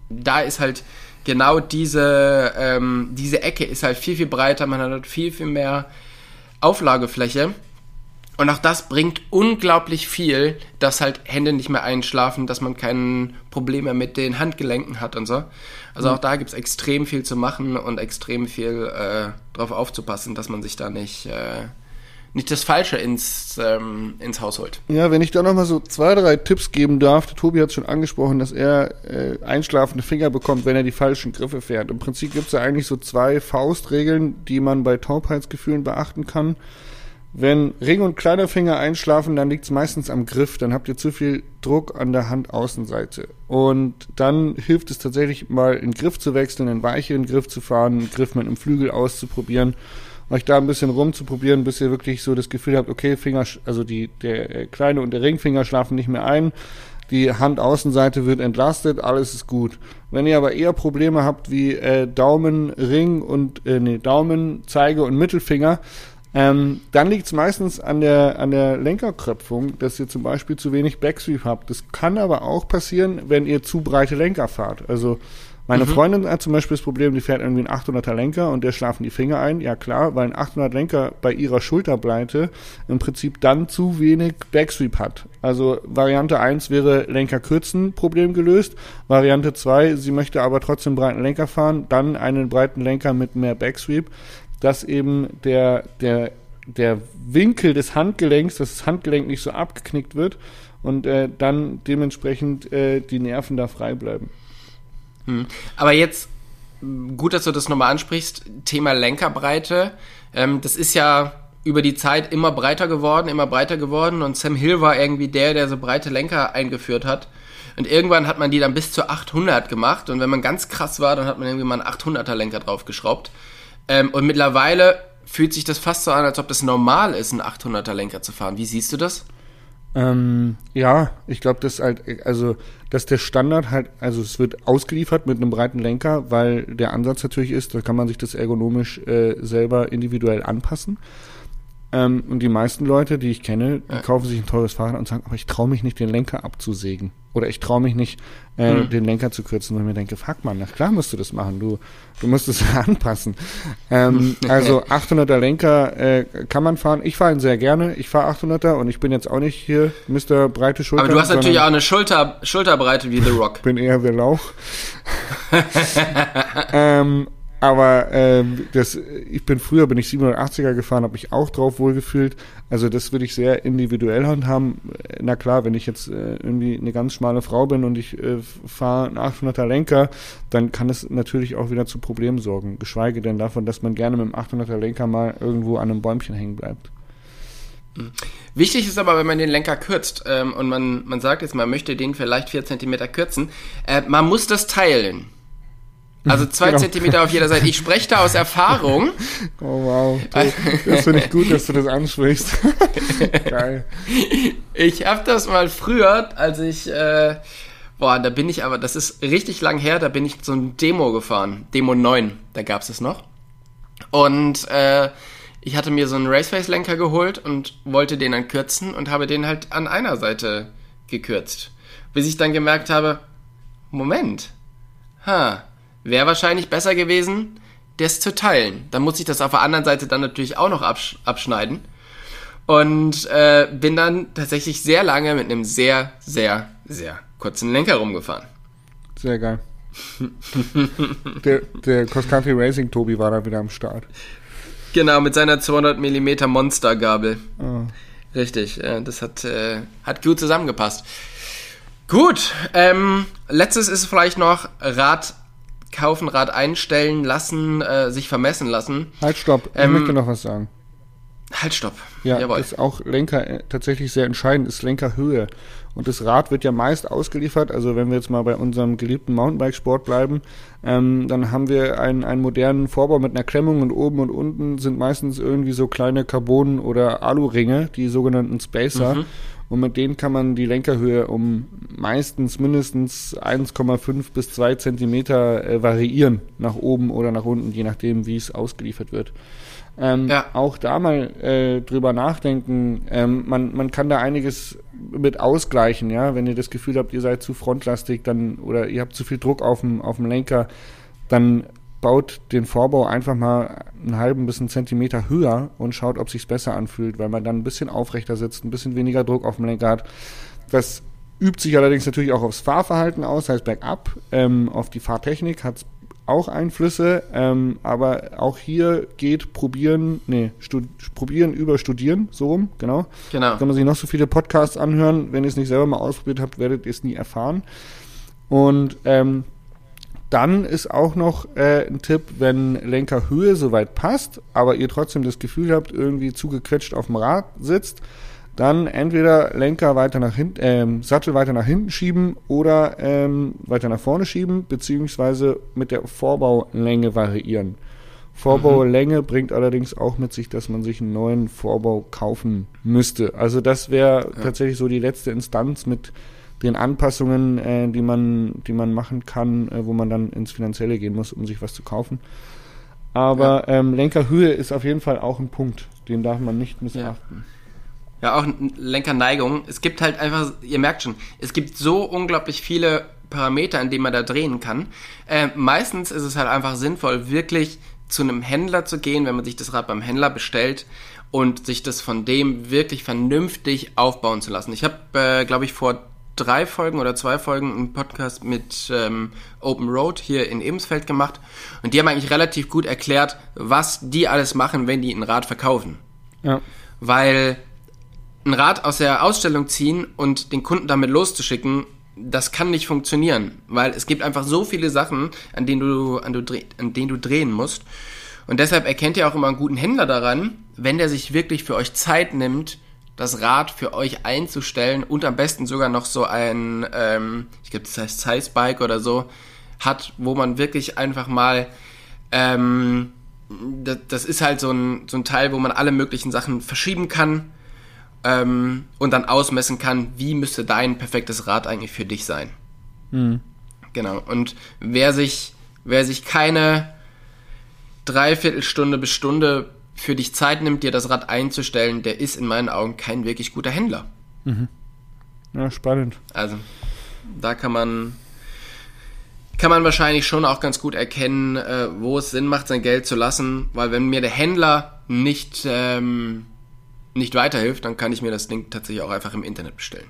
da ist halt genau diese, ähm, diese Ecke ist halt viel, viel breiter, man hat halt viel, viel mehr Auflagefläche. Und auch das bringt unglaublich viel, dass halt Hände nicht mehr einschlafen, dass man keine Probleme mit den Handgelenken hat und so. Also auch da gibt's extrem viel zu machen und extrem viel äh, drauf aufzupassen, dass man sich da nicht, äh, nicht das Falsche ins, ähm, ins Haus holt. Ja, wenn ich da nochmal so zwei, drei Tipps geben darf. Der Tobi hat schon angesprochen, dass er äh, einschlafende Finger bekommt, wenn er die falschen Griffe fährt. Im Prinzip gibt es ja eigentlich so zwei Faustregeln, die man bei Taubheitsgefühlen beachten kann. Wenn Ring und kleiner Finger einschlafen, dann liegt es meistens am Griff. Dann habt ihr zu viel Druck an der Handaußenseite. Und dann hilft es tatsächlich mal, einen Griff zu wechseln, einen weicheren Griff zu fahren, einen Griff mit einem Flügel auszuprobieren, euch da ein bisschen rumzuprobieren, bis ihr wirklich so das Gefühl habt, okay, Finger, also die, der kleine und der Ringfinger schlafen nicht mehr ein. Die Handaußenseite wird entlastet, alles ist gut. Wenn ihr aber eher Probleme habt wie äh, Daumen, Ring und äh, nee, Daumen, Zeige und Mittelfinger, ähm, dann liegt es meistens an der, an der Lenkerkröpfung, dass ihr zum Beispiel zu wenig Backsweep habt. Das kann aber auch passieren, wenn ihr zu breite Lenker fahrt. Also meine mhm. Freundin hat zum Beispiel das Problem, die fährt irgendwie einen 800er Lenker und der schlafen die Finger ein. Ja klar, weil ein 800 Lenker bei ihrer Schulterbreite im Prinzip dann zu wenig Backsweep hat. Also Variante 1 wäre Lenker kürzen, Problem gelöst. Variante 2, sie möchte aber trotzdem breiten Lenker fahren, dann einen breiten Lenker mit mehr Backsweep dass eben der, der, der Winkel des Handgelenks, dass das Handgelenk nicht so abgeknickt wird und äh, dann dementsprechend äh, die Nerven da frei bleiben. Hm. Aber jetzt, gut, dass du das nochmal ansprichst, Thema Lenkerbreite. Ähm, das ist ja über die Zeit immer breiter geworden, immer breiter geworden und Sam Hill war irgendwie der, der so breite Lenker eingeführt hat. Und irgendwann hat man die dann bis zu 800 gemacht und wenn man ganz krass war, dann hat man irgendwie mal einen 800er Lenker draufgeschraubt. Ähm, und mittlerweile fühlt sich das fast so an, als ob das normal ist, einen 800er Lenker zu fahren. Wie siehst du das? Ähm, ja, ich glaube, das halt, also, dass der Standard halt, also es wird ausgeliefert mit einem breiten Lenker, weil der Ansatz natürlich ist, da kann man sich das ergonomisch äh, selber individuell anpassen. Ähm, und die meisten Leute, die ich kenne, die ja. kaufen sich ein teures Fahrrad und sagen, aber ich traue mich nicht, den Lenker abzusägen. Oder ich traue mich nicht, äh, hm. den Lenker zu kürzen, weil ich mir denke, fuck man, na klar musst du das machen, du, du musst es anpassen. Ähm, also 800er Lenker äh, kann man fahren. Ich fahre ihn sehr gerne. Ich fahre 800er und ich bin jetzt auch nicht hier Mr. Breite Schulter. Aber du hast natürlich auch eine Schulter, Schulterbreite wie The Rock. bin eher wie Lauch. ähm, aber ähm, das, ich bin früher bin ich 780er gefahren, habe mich auch drauf wohlgefühlt. Also das würde ich sehr individuell handhaben. Na klar, wenn ich jetzt äh, irgendwie eine ganz schmale Frau bin und ich äh, fahre einen 800er Lenker, dann kann es natürlich auch wieder zu Problemen sorgen. Geschweige denn davon, dass man gerne mit dem 800er Lenker mal irgendwo an einem Bäumchen hängen bleibt. Mhm. Wichtig ist aber, wenn man den Lenker kürzt ähm, und man, man sagt jetzt, man möchte den vielleicht 4 cm kürzen, äh, man muss das teilen. Also zwei genau. Zentimeter auf jeder Seite. Ich spreche da aus Erfahrung. Oh wow. Das finde ich gut, dass du das ansprichst. Geil. Ich habe das mal früher, als ich, äh, boah, da bin ich aber, das ist richtig lang her, da bin ich so ein Demo gefahren. Demo 9, da gab es es noch. Und äh, ich hatte mir so einen Raceface-Lenker geholt und wollte den dann kürzen und habe den halt an einer Seite gekürzt. Bis ich dann gemerkt habe, Moment, ha, wäre wahrscheinlich besser gewesen, das zu teilen. Dann muss ich das auf der anderen Seite dann natürlich auch noch absch abschneiden. Und äh, bin dann tatsächlich sehr lange mit einem sehr, sehr, sehr kurzen Lenker rumgefahren. Sehr geil. der, der Cross Country Racing Tobi war da wieder am Start. Genau, mit seiner 200 mm Monstergabel. Oh. Richtig, das hat, äh, hat gut zusammengepasst. Gut, ähm, letztes ist vielleicht noch Rad kaufen, Rad einstellen lassen, äh, sich vermessen lassen. Halt, stopp. Ich ähm, möchte noch was sagen. Halt, stopp. Ja, Jawohl. ist auch Lenker äh, tatsächlich sehr entscheidend, ist Lenkerhöhe. Und das Rad wird ja meist ausgeliefert, also wenn wir jetzt mal bei unserem geliebten Mountainbike-Sport bleiben, ähm, dann haben wir einen, einen modernen Vorbau mit einer Klemmung und oben und unten sind meistens irgendwie so kleine Carbon- oder Alu-Ringe, die sogenannten Spacer. Mhm. Und mit denen kann man die Lenkerhöhe um meistens mindestens 1,5 bis 2 Zentimeter äh, variieren, nach oben oder nach unten, je nachdem, wie es ausgeliefert wird. Ähm, ja. Auch da mal äh, drüber nachdenken. Ähm, man, man kann da einiges mit ausgleichen, ja. Wenn ihr das Gefühl habt, ihr seid zu frontlastig, dann oder ihr habt zu viel Druck auf dem, auf dem Lenker, dann baut den Vorbau einfach mal einen halben bis einen Zentimeter höher und schaut, ob sich's besser anfühlt, weil man dann ein bisschen aufrechter sitzt, ein bisschen weniger Druck auf dem Lenker hat. Das übt sich allerdings natürlich auch aufs Fahrverhalten aus, heißt bergab, ähm, auf die Fahrtechnik hat auch Einflüsse, ähm, aber auch hier geht probieren, nee, probieren über studieren, so rum, genau. Genau. Kann man sich noch so viele Podcasts anhören, wenn ihr es nicht selber mal ausprobiert habt, werdet ihr es nie erfahren. Und ähm, dann ist auch noch äh, ein Tipp, wenn Lenkerhöhe soweit passt, aber ihr trotzdem das Gefühl habt, irgendwie zugequetscht auf dem Rad sitzt, dann entweder Lenker weiter nach hinten, ähm, Sattel weiter nach hinten schieben oder ähm, weiter nach vorne schieben, beziehungsweise mit der Vorbaulänge variieren. Vorbaulänge bringt allerdings auch mit sich, dass man sich einen neuen Vorbau kaufen müsste. Also das wäre tatsächlich so die letzte Instanz mit den Anpassungen, äh, die man, die man machen kann, äh, wo man dann ins Finanzielle gehen muss, um sich was zu kaufen. Aber ähm, Lenkerhöhe ist auf jeden Fall auch ein Punkt, den darf man nicht missachten. Ja, auch Lenkerneigung. Es gibt halt einfach, ihr merkt schon, es gibt so unglaublich viele Parameter, an denen man da drehen kann. Äh, meistens ist es halt einfach sinnvoll, wirklich zu einem Händler zu gehen, wenn man sich das Rad beim Händler bestellt und sich das von dem wirklich vernünftig aufbauen zu lassen. Ich habe, äh, glaube ich, vor drei Folgen oder zwei Folgen einen Podcast mit ähm, Open Road hier in Ebensfeld gemacht und die haben eigentlich relativ gut erklärt, was die alles machen, wenn die ein Rad verkaufen. Ja. Weil ein Rad aus der Ausstellung ziehen und den Kunden damit loszuschicken, das kann nicht funktionieren, weil es gibt einfach so viele Sachen, an denen du, an, du, dreh- an denen du drehen musst. Und deshalb erkennt ihr auch immer einen guten Händler daran, wenn der sich wirklich für euch Zeit nimmt, das Rad für euch einzustellen und am besten sogar noch so ein, ähm, ich glaube, das heißt Size Bike oder so, hat, wo man wirklich einfach mal, ähm, das, das ist halt so ein, so ein Teil, wo man alle möglichen Sachen verschieben kann ähm, und dann ausmessen kann, wie müsste dein perfektes Rad eigentlich für dich sein. Genau. Und wer sich, wer sich keine Dreiviertelstunde bis Stunde für dich Zeit nimmt, dir das Rad einzustellen, der ist in meinen Augen kein wirklich guter Händler. ja, spannend. Also da kann man kann man wahrscheinlich schon auch ganz gut erkennen, äh, wo es Sinn macht, sein Geld zu lassen, weil wenn mir der Händler nicht ähm, nicht weiterhilft, dann kann ich mir das Ding tatsächlich auch einfach im Internet bestellen.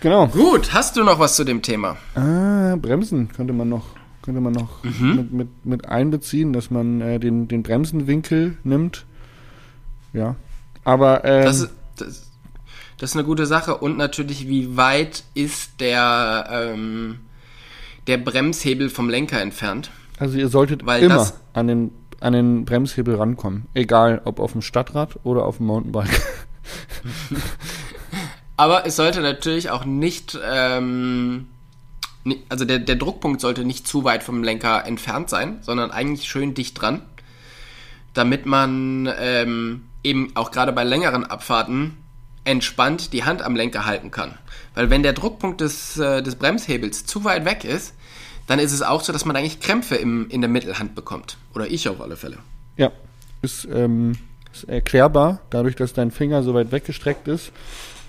Genau. Gut, hast du noch was zu dem Thema? Ah, Bremsen könnte man noch, könnte man noch mit, mit, mit einbeziehen, dass man äh, den, den Bremsenwinkel nimmt. Ja. Aber ähm, Das ist, das, das ist eine gute Sache. Und natürlich, wie weit ist der, ähm, der Bremshebel vom Lenker entfernt? also ihr solltet weil immer das- an den an den Bremshebel rankommen. Egal ob auf dem Stadtrad oder auf dem Mountainbike. Aber es sollte natürlich auch nicht, ähm, also der, der Druckpunkt sollte nicht zu weit vom Lenker entfernt sein, sondern eigentlich schön dicht dran, damit man ähm, eben auch gerade bei längeren Abfahrten entspannt die Hand am Lenker halten kann. Weil wenn der Druckpunkt des, äh, des Bremshebels zu weit weg ist, dann ist es auch so, dass man eigentlich Krämpfe im, in der Mittelhand bekommt. Oder ich auf alle Fälle. ja, ist, ähm, ist erklärbar, dadurch, dass dein Finger so weit weggestreckt ist.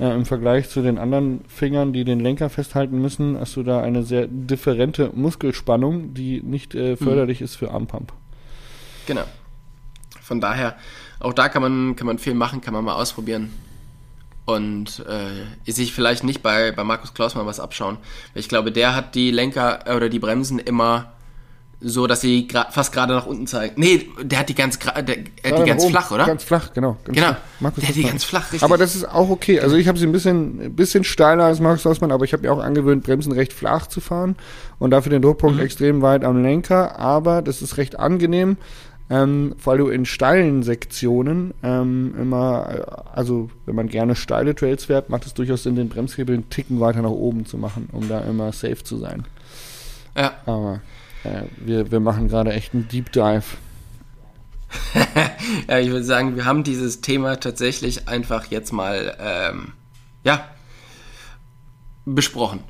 Äh, Im Vergleich zu den anderen Fingern, die den Lenker festhalten müssen, hast du da eine sehr differente Muskelspannung, die nicht äh, förderlich ist für Armpump. Genau. Von daher, auch da kann man, kann man viel machen, kann man mal ausprobieren. Und äh, sich vielleicht nicht bei, bei Markus Klaus mal was abschauen. Weil ich glaube, der hat die Lenker äh, oder die Bremsen immer so, dass sie fast gerade nach unten zeigen. Nee, der hat die ganz, der, äh, die Gerade ganz nach oben. flach, oder? Ganz flach, genau. Ganz Genau. flach. Der hat die ganz flach, richtig. Aber das ist auch okay. Also ich habe sie ein bisschen, ein bisschen steiler als Markus Hausmann, aber ich habe mir auch angewöhnt, Bremsen recht flach zu fahren und dafür den Druckpunkt Mhm. extrem weit am Lenker. Aber das ist recht angenehm, ähm, weil du in steilen Sektionen ähm, immer, äh, also wenn man gerne steile Trails fährt, macht es durchaus Sinn, den Bremshebel einen Ticken weiter nach oben zu machen, um da immer safe zu sein. ja. Aber äh, wir, wir machen gerade echt einen Deep Dive. ja, ich würde sagen, wir haben dieses Thema tatsächlich einfach jetzt mal, ähm, ja, besprochen.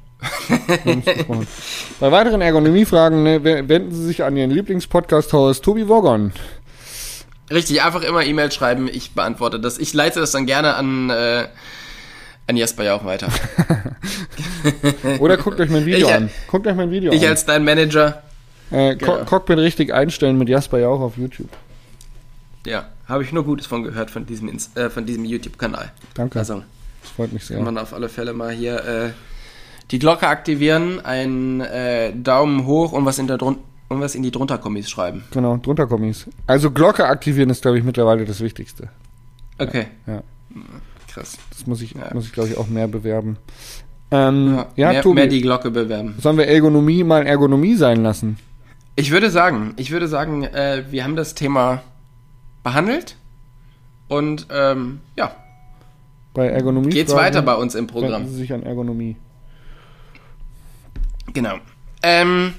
Bei weiteren Ergonomiefragen ne, we- wenden Sie sich an Ihren Lieblingspodcast-Host Tobi Wogon. Richtig, einfach immer E-Mail schreiben, ich beantworte das. Ich leite das dann gerne an, äh, an Jesper ja auch weiter. Oder guckt euch mein Video Ich, an. Guckt euch mein Video Ich an. als dein Manager, Äh, Co genau. Cockpit richtig einstellen mit Jasper ja auch auf YouTube. ja, habe ich nur Gutes von gehört von diesem, äh, von diesem YouTube-Kanal. Danke. Also Das freut mich sehr. kann man auf alle Fälle mal hier äh, Die Glocke aktivieren, einen äh, Daumen hoch und was in der drun und was in die drunter-Kommis schreiben. Genau, drunter Kommis. Also Glocke aktivieren ist, glaube ich, mittlerweile das Wichtigste. Okay. Ja, Krass. das muss ich, Ja. muss ich glaube ich, auch mehr bewerben. Ähm, Ja, ja, mehr, Tobi, mehr die Glocke bewerben. sollen wir Ergonomie mal Ergonomie sein lassen? Ich würde sagen, ich würde sagen, äh, wir haben das Thema behandelt und ähm, ja, Bei Ergonomie geht's Fragen weiter bei uns im Programm. Sie sich an Ergonomie. Genau. Ähm,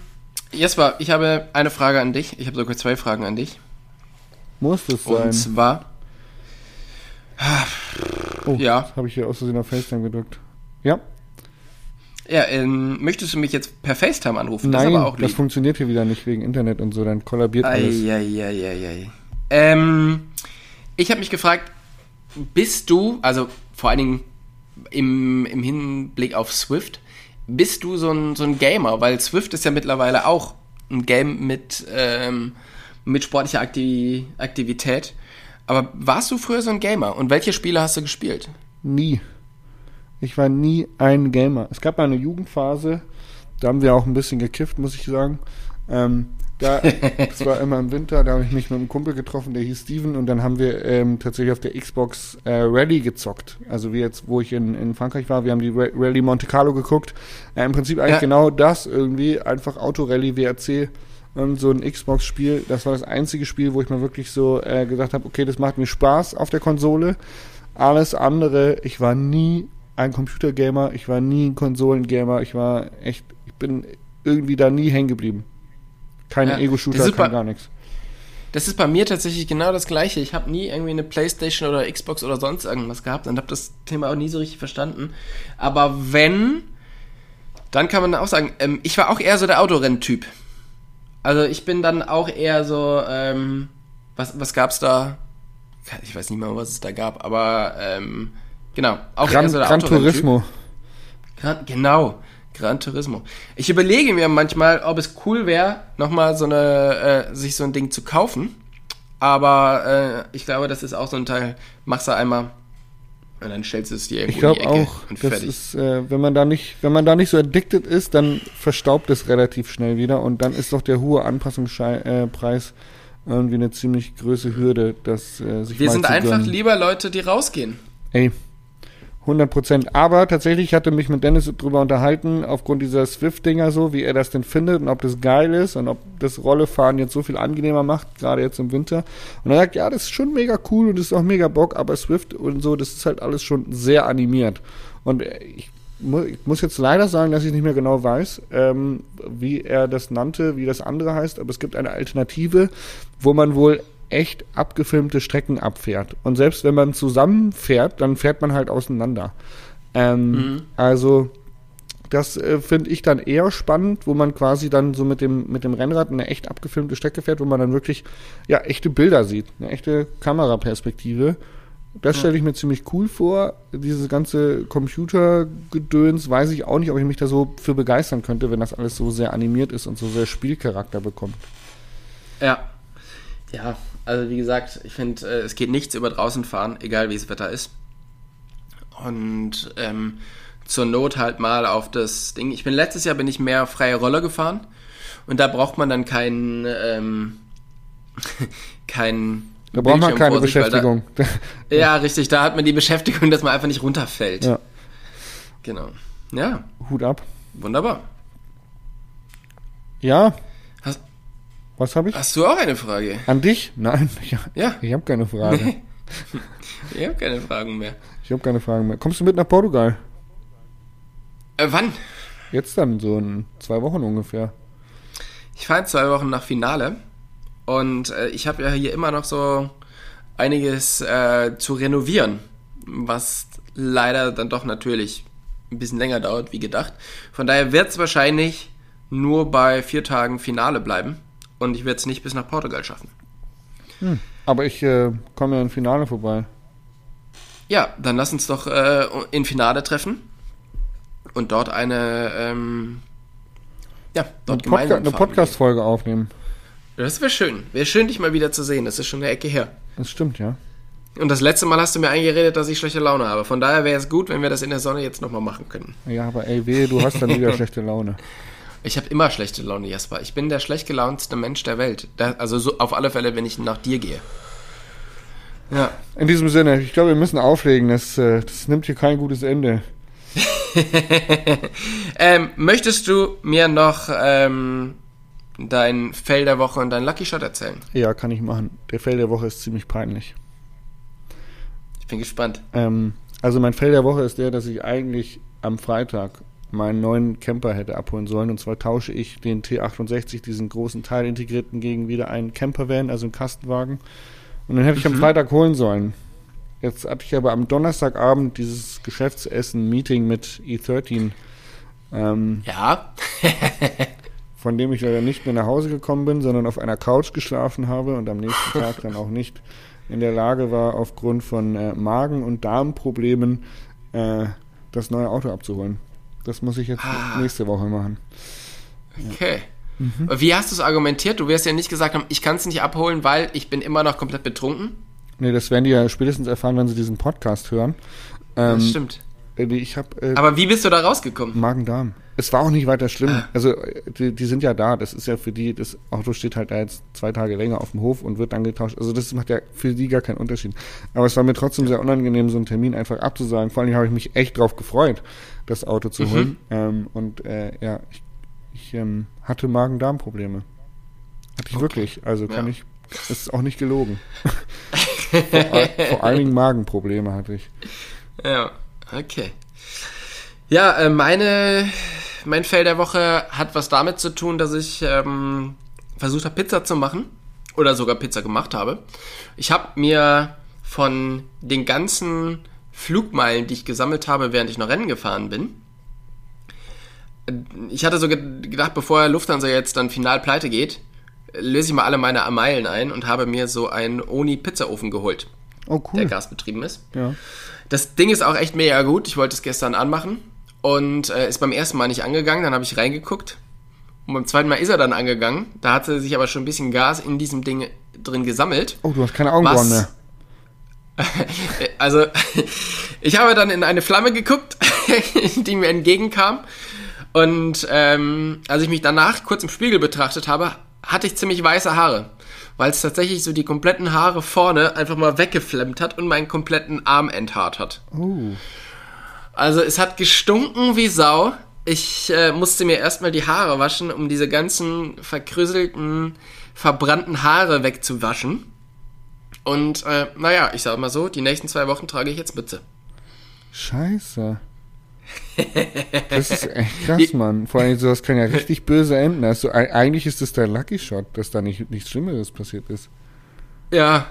Jesper, ich habe eine Frage an dich. Ich habe sogar zwei Fragen an dich. Muss Und sein? zwar, Oh, ja. habe ich hier aus Versehen auf FaceTime gedrückt. Ja? Ja, ähm, möchtest du mich jetzt per FaceTime anrufen? das Nein, ist aber auch das lieb. funktioniert hier wieder nicht wegen Internet und so, dann kollabiert alles. Eieieiei. Ähm, ich habe mich gefragt, bist du, also vor allen Dingen im, im Hinblick auf Swift, bist du so ein, so ein Gamer? Weil Swift ist ja mittlerweile auch ein Game mit, ähm, mit sportlicher Akti Aktivität. Aber warst du früher so ein Gamer? Und welche Spiele hast du gespielt? Nie. Ich war nie ein Gamer. Es gab mal eine Jugendphase, da haben wir auch ein bisschen gekifft, muss ich sagen. Ähm, da, das war immer im Winter, da habe ich mich mit einem Kumpel getroffen, der hieß Steven, und dann haben wir ähm, tatsächlich auf der Xbox äh, Rally gezockt. Also wie jetzt, wo ich in, in Frankreich war, wir haben die Ra Rally Monte Carlo geguckt. Äh, Im Prinzip eigentlich Ja. genau das irgendwie, einfach Autorally WRC. Und so ein Xbox-Spiel, das war das einzige Spiel, wo ich mir wirklich so äh, gesagt habe, okay, das macht mir Spaß auf der Konsole. Alles andere, ich war nie ein Computergamer, ich war nie ein Konsolengamer, ich war echt, ich bin irgendwie da nie hängen geblieben. Keine Ja, Ego-Shooter, kein gar nichts. Das ist bei mir tatsächlich genau das gleiche. Ich habe nie irgendwie eine Playstation oder Xbox oder sonst irgendwas gehabt und habe das Thema auch nie so richtig verstanden. Aber wenn, dann kann man auch sagen, ähm, ich war auch eher so der Autorenntyp. Also ich bin dann auch eher so, ähm, was, was gab's da? Ich weiß nicht mehr, was es da gab, aber ähm, genau, auch Gran, so Gran. Turismo. Gran, genau, Gran Turismo. Ich überlege mir manchmal, ob es cool wäre, nochmal so eine, äh, sich so ein Ding zu kaufen. Aber äh, ich glaube, das ist auch so ein Teil, machst du einmal und dann stellst du es dir Ich irgendwo in glaube die Ecke auch, und fertig. ist, äh, wenn man da nicht, wenn man da nicht so addicted ist, dann verstaubt es relativ schnell wieder und dann ist doch der hohe Anpassungspreis äh, irgendwie eine ziemlich große Hürde, das äh, sich Wir sind einfach lieber Leute, die rausgehen. Ey, 100 Prozent. Aber tatsächlich ich hatte mich mit Dennis drüber unterhalten, aufgrund dieser Swift-Dinger so, wie er das denn findet und ob das geil ist und ob das Rollefahren jetzt so viel angenehmer macht, gerade jetzt im Winter. Und er sagt, ja, das ist schon mega cool und das ist auch mega Bock, aber Swift und so, das ist halt alles schon sehr animiert. Und ich, mu ich muss jetzt leider sagen, dass ich nicht mehr genau weiß, ähm, wie er das nannte, wie das andere heißt, aber es gibt eine Alternative, wo man wohl echt abgefilmte Strecken abfährt. Und selbst wenn man zusammenfährt, dann fährt man halt auseinander. Ähm, Also das äh, finde ich dann eher spannend, wo man quasi dann so mit dem, mit dem Rennrad eine echt abgefilmte Strecke fährt, wo man dann wirklich ja echte Bilder sieht, eine echte Kameraperspektive. Das stelle ich mir ziemlich cool vor. Dieses ganze Computergedöns weiß ich auch nicht, ob ich mich da so für begeistern könnte, wenn das alles so sehr animiert ist und so sehr Spielcharakter bekommt. Ja. Ja, also wie gesagt, ich finde, äh, es geht nichts über draußen fahren, egal wie das Wetter ist. Und ähm, zur Not halt mal auf das Ding. Ich bin letztes Jahr bin ich mehr freie Roller gefahren und da braucht man dann kein ähm, kein Da braucht man keine sich, Beschäftigung. Da, ja, richtig, da hat man die Beschäftigung, dass man einfach nicht runterfällt. ja, Genau. Ja, Hut ab. wunderbar. Ja, was habe ich? hast du auch eine Frage? An dich? Nein, ich, Ja, ich habe keine Frage. ich habe keine Fragen mehr. Ich habe keine Fragen mehr. Kommst du mit nach Portugal? Äh, wann? Jetzt dann, so in zwei Wochen ungefähr. Ich fahre zwei Wochen nach Finale und äh, ich habe ja hier immer noch so einiges äh, zu renovieren, was leider dann doch natürlich ein bisschen länger dauert wie gedacht. Von daher wird es wahrscheinlich nur bei vier Tagen Finale bleiben und ich werde es nicht bis nach Portugal schaffen. Aber ich äh, komme ja im Finale vorbei. Ja, dann lass uns doch äh, in Finale treffen und dort eine ähm, ja, dort Eine, Podca eine. Podcast-Folge aufnehmen. Das wäre schön. Wäre schön, dich mal wieder zu sehen. Das ist schon eine Ecke her. Das stimmt, ja. Und das letzte Mal hast du mir eingeredet, dass ich schlechte Laune habe. Von daher wäre es gut, wenn wir das in der Sonne jetzt nochmal machen können. Ja, aber ey, wehe, du hast dann wieder schlechte Laune. Ich habe immer schlechte Laune, Jasper. Ich bin der schlecht gelaunste Mensch der Welt. Da, also so auf alle Fälle, wenn ich nach dir gehe. Ja. In diesem Sinne, ich glaube, wir müssen auflegen. Das, äh, das nimmt hier kein gutes Ende. ähm, möchtest du mir noch ähm, dein Fell der Woche und dein Lucky Shot erzählen? Ja, kann ich machen. Der Fell der Woche ist ziemlich peinlich. Ich bin gespannt. Ähm, also mein Fell der Woche ist der, dass ich eigentlich am Freitag meinen neuen Camper hätte abholen sollen. Und zwar tausche ich den T68, diesen großen Teilintegrierten, gegen wieder einen Campervan, also einen Kastenwagen. Und dann hätte ich mhm. am Freitag holen sollen. Jetzt hatte ich aber am Donnerstagabend dieses Geschäftsessen-Meeting mit E13. Ähm, ja. von dem ich leider nicht mehr nach Hause gekommen bin, sondern auf einer Couch geschlafen habe und am nächsten Tag dann auch nicht in der Lage war, aufgrund von äh, Magen- und Darmproblemen äh, das neue Auto abzuholen. Das muss ich jetzt ah. nächste Woche machen. Okay. Mhm. Wie hast du es argumentiert? Du wirst ja nicht gesagt haben, ich kann es nicht abholen, weil ich bin immer noch komplett betrunken. Nee, das werden die ja spätestens erfahren, wenn sie diesen Podcast hören. Ähm, das stimmt. Äh, ich hab, äh, Aber wie bist du da rausgekommen? Magen-Darm. Es war auch nicht weiter schlimm. Ah. Also die, die, sind ja da. Das ist ja für die, das Auto steht halt da jetzt zwei Tage länger auf dem Hof und wird dann getauscht. Also das macht ja für die gar keinen Unterschied. Aber es war mir trotzdem sehr unangenehm, so einen Termin einfach abzusagen. Vor allem habe ich mich echt drauf gefreut, das Auto zu holen. Mhm. Ähm, und äh, ja, ich, ich ähm, hatte Magen-Darm-Probleme. Hatte ich okay. wirklich. Also kann ja. ich, das ist auch nicht gelogen. vor, vor allen Dingen Magenprobleme hatte ich. Ja, okay. Ja, äh, meine, mein Fell der Woche hat was damit zu tun, dass ich ähm, versucht habe, Pizza zu machen. Oder sogar Pizza gemacht habe. Ich habe mir von den ganzen Flugmeilen, die ich gesammelt habe, während ich noch Rennen gefahren bin, ich hatte so gedacht, bevor Lufthansa jetzt dann final pleite geht, löse ich mal alle meine Meilen ein und habe mir so einen Oni-Pizzaofen geholt. Oh, cool. Der gasbetrieben ist. Ja. Das Ding ist auch echt mega gut. Ich wollte es gestern anmachen und äh, ist beim ersten Mal nicht angegangen. Dann habe ich reingeguckt und beim zweiten Mal ist er dann angegangen. Da hatte sich aber schon ein bisschen Gas in diesem Ding drin gesammelt. Oh, du hast keine Augenbrauen mehr. Also, ich habe dann in eine Flamme geguckt, die mir entgegenkam. Und ähm, als ich mich danach kurz im Spiegel betrachtet habe, hatte ich ziemlich weiße Haare. Weil es tatsächlich so die kompletten Haare vorne einfach mal weggeflemmt hat und meinen kompletten Arm enthaart hat. Oh. Also es hat gestunken wie Sau. Ich äh, musste mir erstmal die Haare waschen, um diese ganzen verkrüsselten, verbrannten Haare wegzuwaschen. Und äh, naja, ich sag mal so, die nächsten zwei Wochen trage ich jetzt Mütze. Scheiße. Das ist echt krass, Mann. Vor allem, sowas kann ja richtig böse enden. Also, eigentlich ist das der Lucky Shot, dass da nicht, nichts Schlimmeres passiert ist. Ja,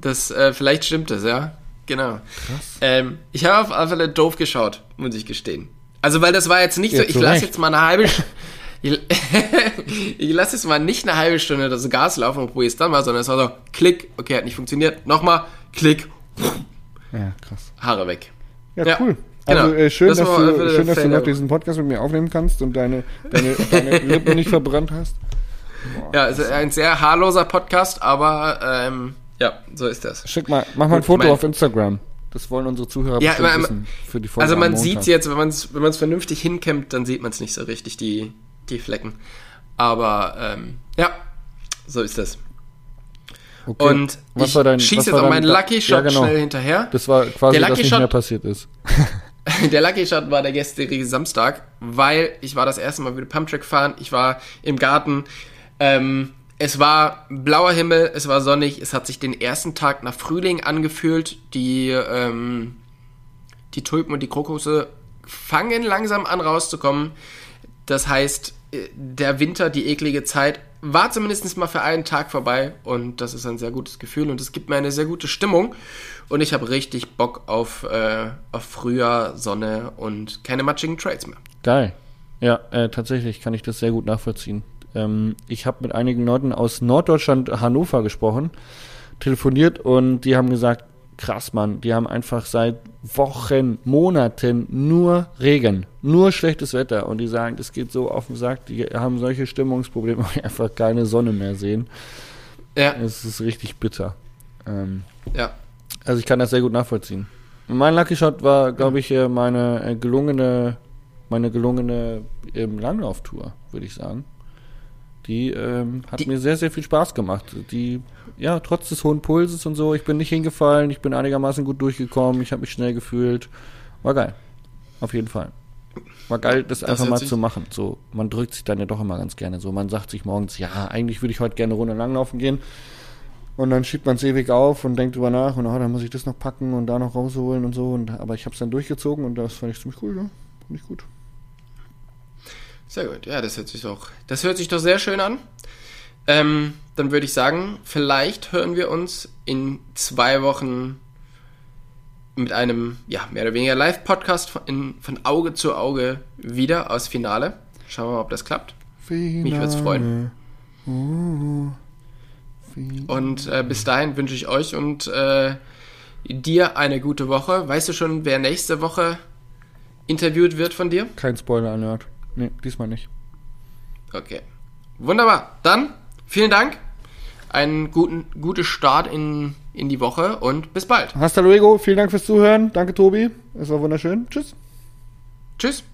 das, äh, vielleicht stimmt das, ja. Genau. Krass. Ähm, ich habe auf alle Fälle doof geschaut, muss ich gestehen. Also, weil das war jetzt nicht ja, so, ich lasse jetzt mal eine halbe ich, ich lasse jetzt mal nicht eine halbe Stunde das Gas laufen und probiere es dann mal, sondern es war so, klick, okay, hat nicht funktioniert, nochmal, klick, ja, krass. Haare weg. Ja, ja. cool. Also genau. äh, schön, das dass, du, schön dass du noch diesen Podcast mit mir aufnehmen kannst und deine, deine, deine Lippen nicht verbrannt hast. Boah, ja, es ist ein sehr haarloser Podcast, aber ähm, ja, so ist das. Schick mal, mach mal ein Foto auf Instagram. Das wollen unsere Zuhörer ja, aber, wissen für die Folge Also man sieht es jetzt, wenn man es wenn vernünftig hinkämmt, dann sieht man es nicht so richtig, die, die Flecken. Aber ähm, ja, so ist das. Okay. Und was ich dein, schieße jetzt auch meinen Lucky Shot ja, genau. schnell hinterher. Das war quasi, der Lucky was nicht Shot, mehr passiert ist. der Lucky Shot war der gestrige Samstag, weil ich war das erste Mal wieder Pumptrack fahren. Ich war im Garten. Ähm, es war blauer Himmel, es war sonnig. Es hat sich den ersten Tag nach Frühling angefühlt. Die, ähm, die Tulpen und die Krokusse fangen langsam an rauszukommen. Das heißt, äh, der Winter, die eklige Zeit, war zumindest mal für einen Tag vorbei und das ist ein sehr gutes Gefühl und es gibt mir eine sehr gute Stimmung und ich habe richtig Bock auf, äh, auf Frühjahr, Sonne und keine matschigen Trades mehr. Geil. Ja, äh, tatsächlich kann ich das sehr gut nachvollziehen. Ähm, ich habe mit einigen Leuten aus Norddeutschland, Hannover gesprochen, telefoniert und die haben gesagt, krass, Mann. Die haben einfach seit Wochen, Monaten nur Regen, nur schlechtes Wetter. Und die sagen, das geht so auf den Sack. Die haben solche Stimmungsprobleme, weil die einfach keine Sonne mehr sehen. Ja. Es ist richtig bitter. Ähm, ja. Also ich kann das sehr gut nachvollziehen. Mein Lucky Shot war, glaube ich, meine äh, gelungene, meine gelungene ähm, Langlauftour, würde ich sagen. Die ähm, hat Die- mir sehr, sehr viel Spaß gemacht. Die, ja, trotz des hohen Pulses und so, ich bin nicht hingefallen, ich bin einigermaßen gut durchgekommen, ich habe mich schnell gefühlt. War geil. Auf jeden Fall. War geil, das, einfach hört mal zu machen. So, man drückt sich dann ja doch immer ganz gerne so. Man sagt sich morgens, ja, eigentlich würde ich heute gerne Runde langlaufen gehen. Und dann schiebt man es ewig auf und denkt drüber nach und oh, dann muss ich das noch packen und da noch rausholen und so. Und, aber ich habe es dann durchgezogen und das fand ich ziemlich cool, ja. Fand ich gut. Sehr gut, ja, das hört sich doch, das hört sich doch sehr schön an. Ähm, dann würde ich sagen, vielleicht hören wir uns in zwei Wochen mit einem, ja, mehr oder weniger Live-Podcast von, in- von Auge zu Auge wieder aus Finale. Schauen wir mal, ob das klappt. Mich würd's freuen. Und äh, bis dahin wünsche ich euch und äh, dir eine gute Woche. Weißt du schon, wer nächste Woche interviewt wird von dir? Kein Spoiler-Alert. Nee, diesmal nicht. Okay. Wunderbar. Dann vielen Dank. Einen guten guten Start in, in die Woche und bis bald. Hasta luego, vielen Dank fürs Zuhören. Danke, Tobi. Es war wunderschön. Tschüss. Tschüss.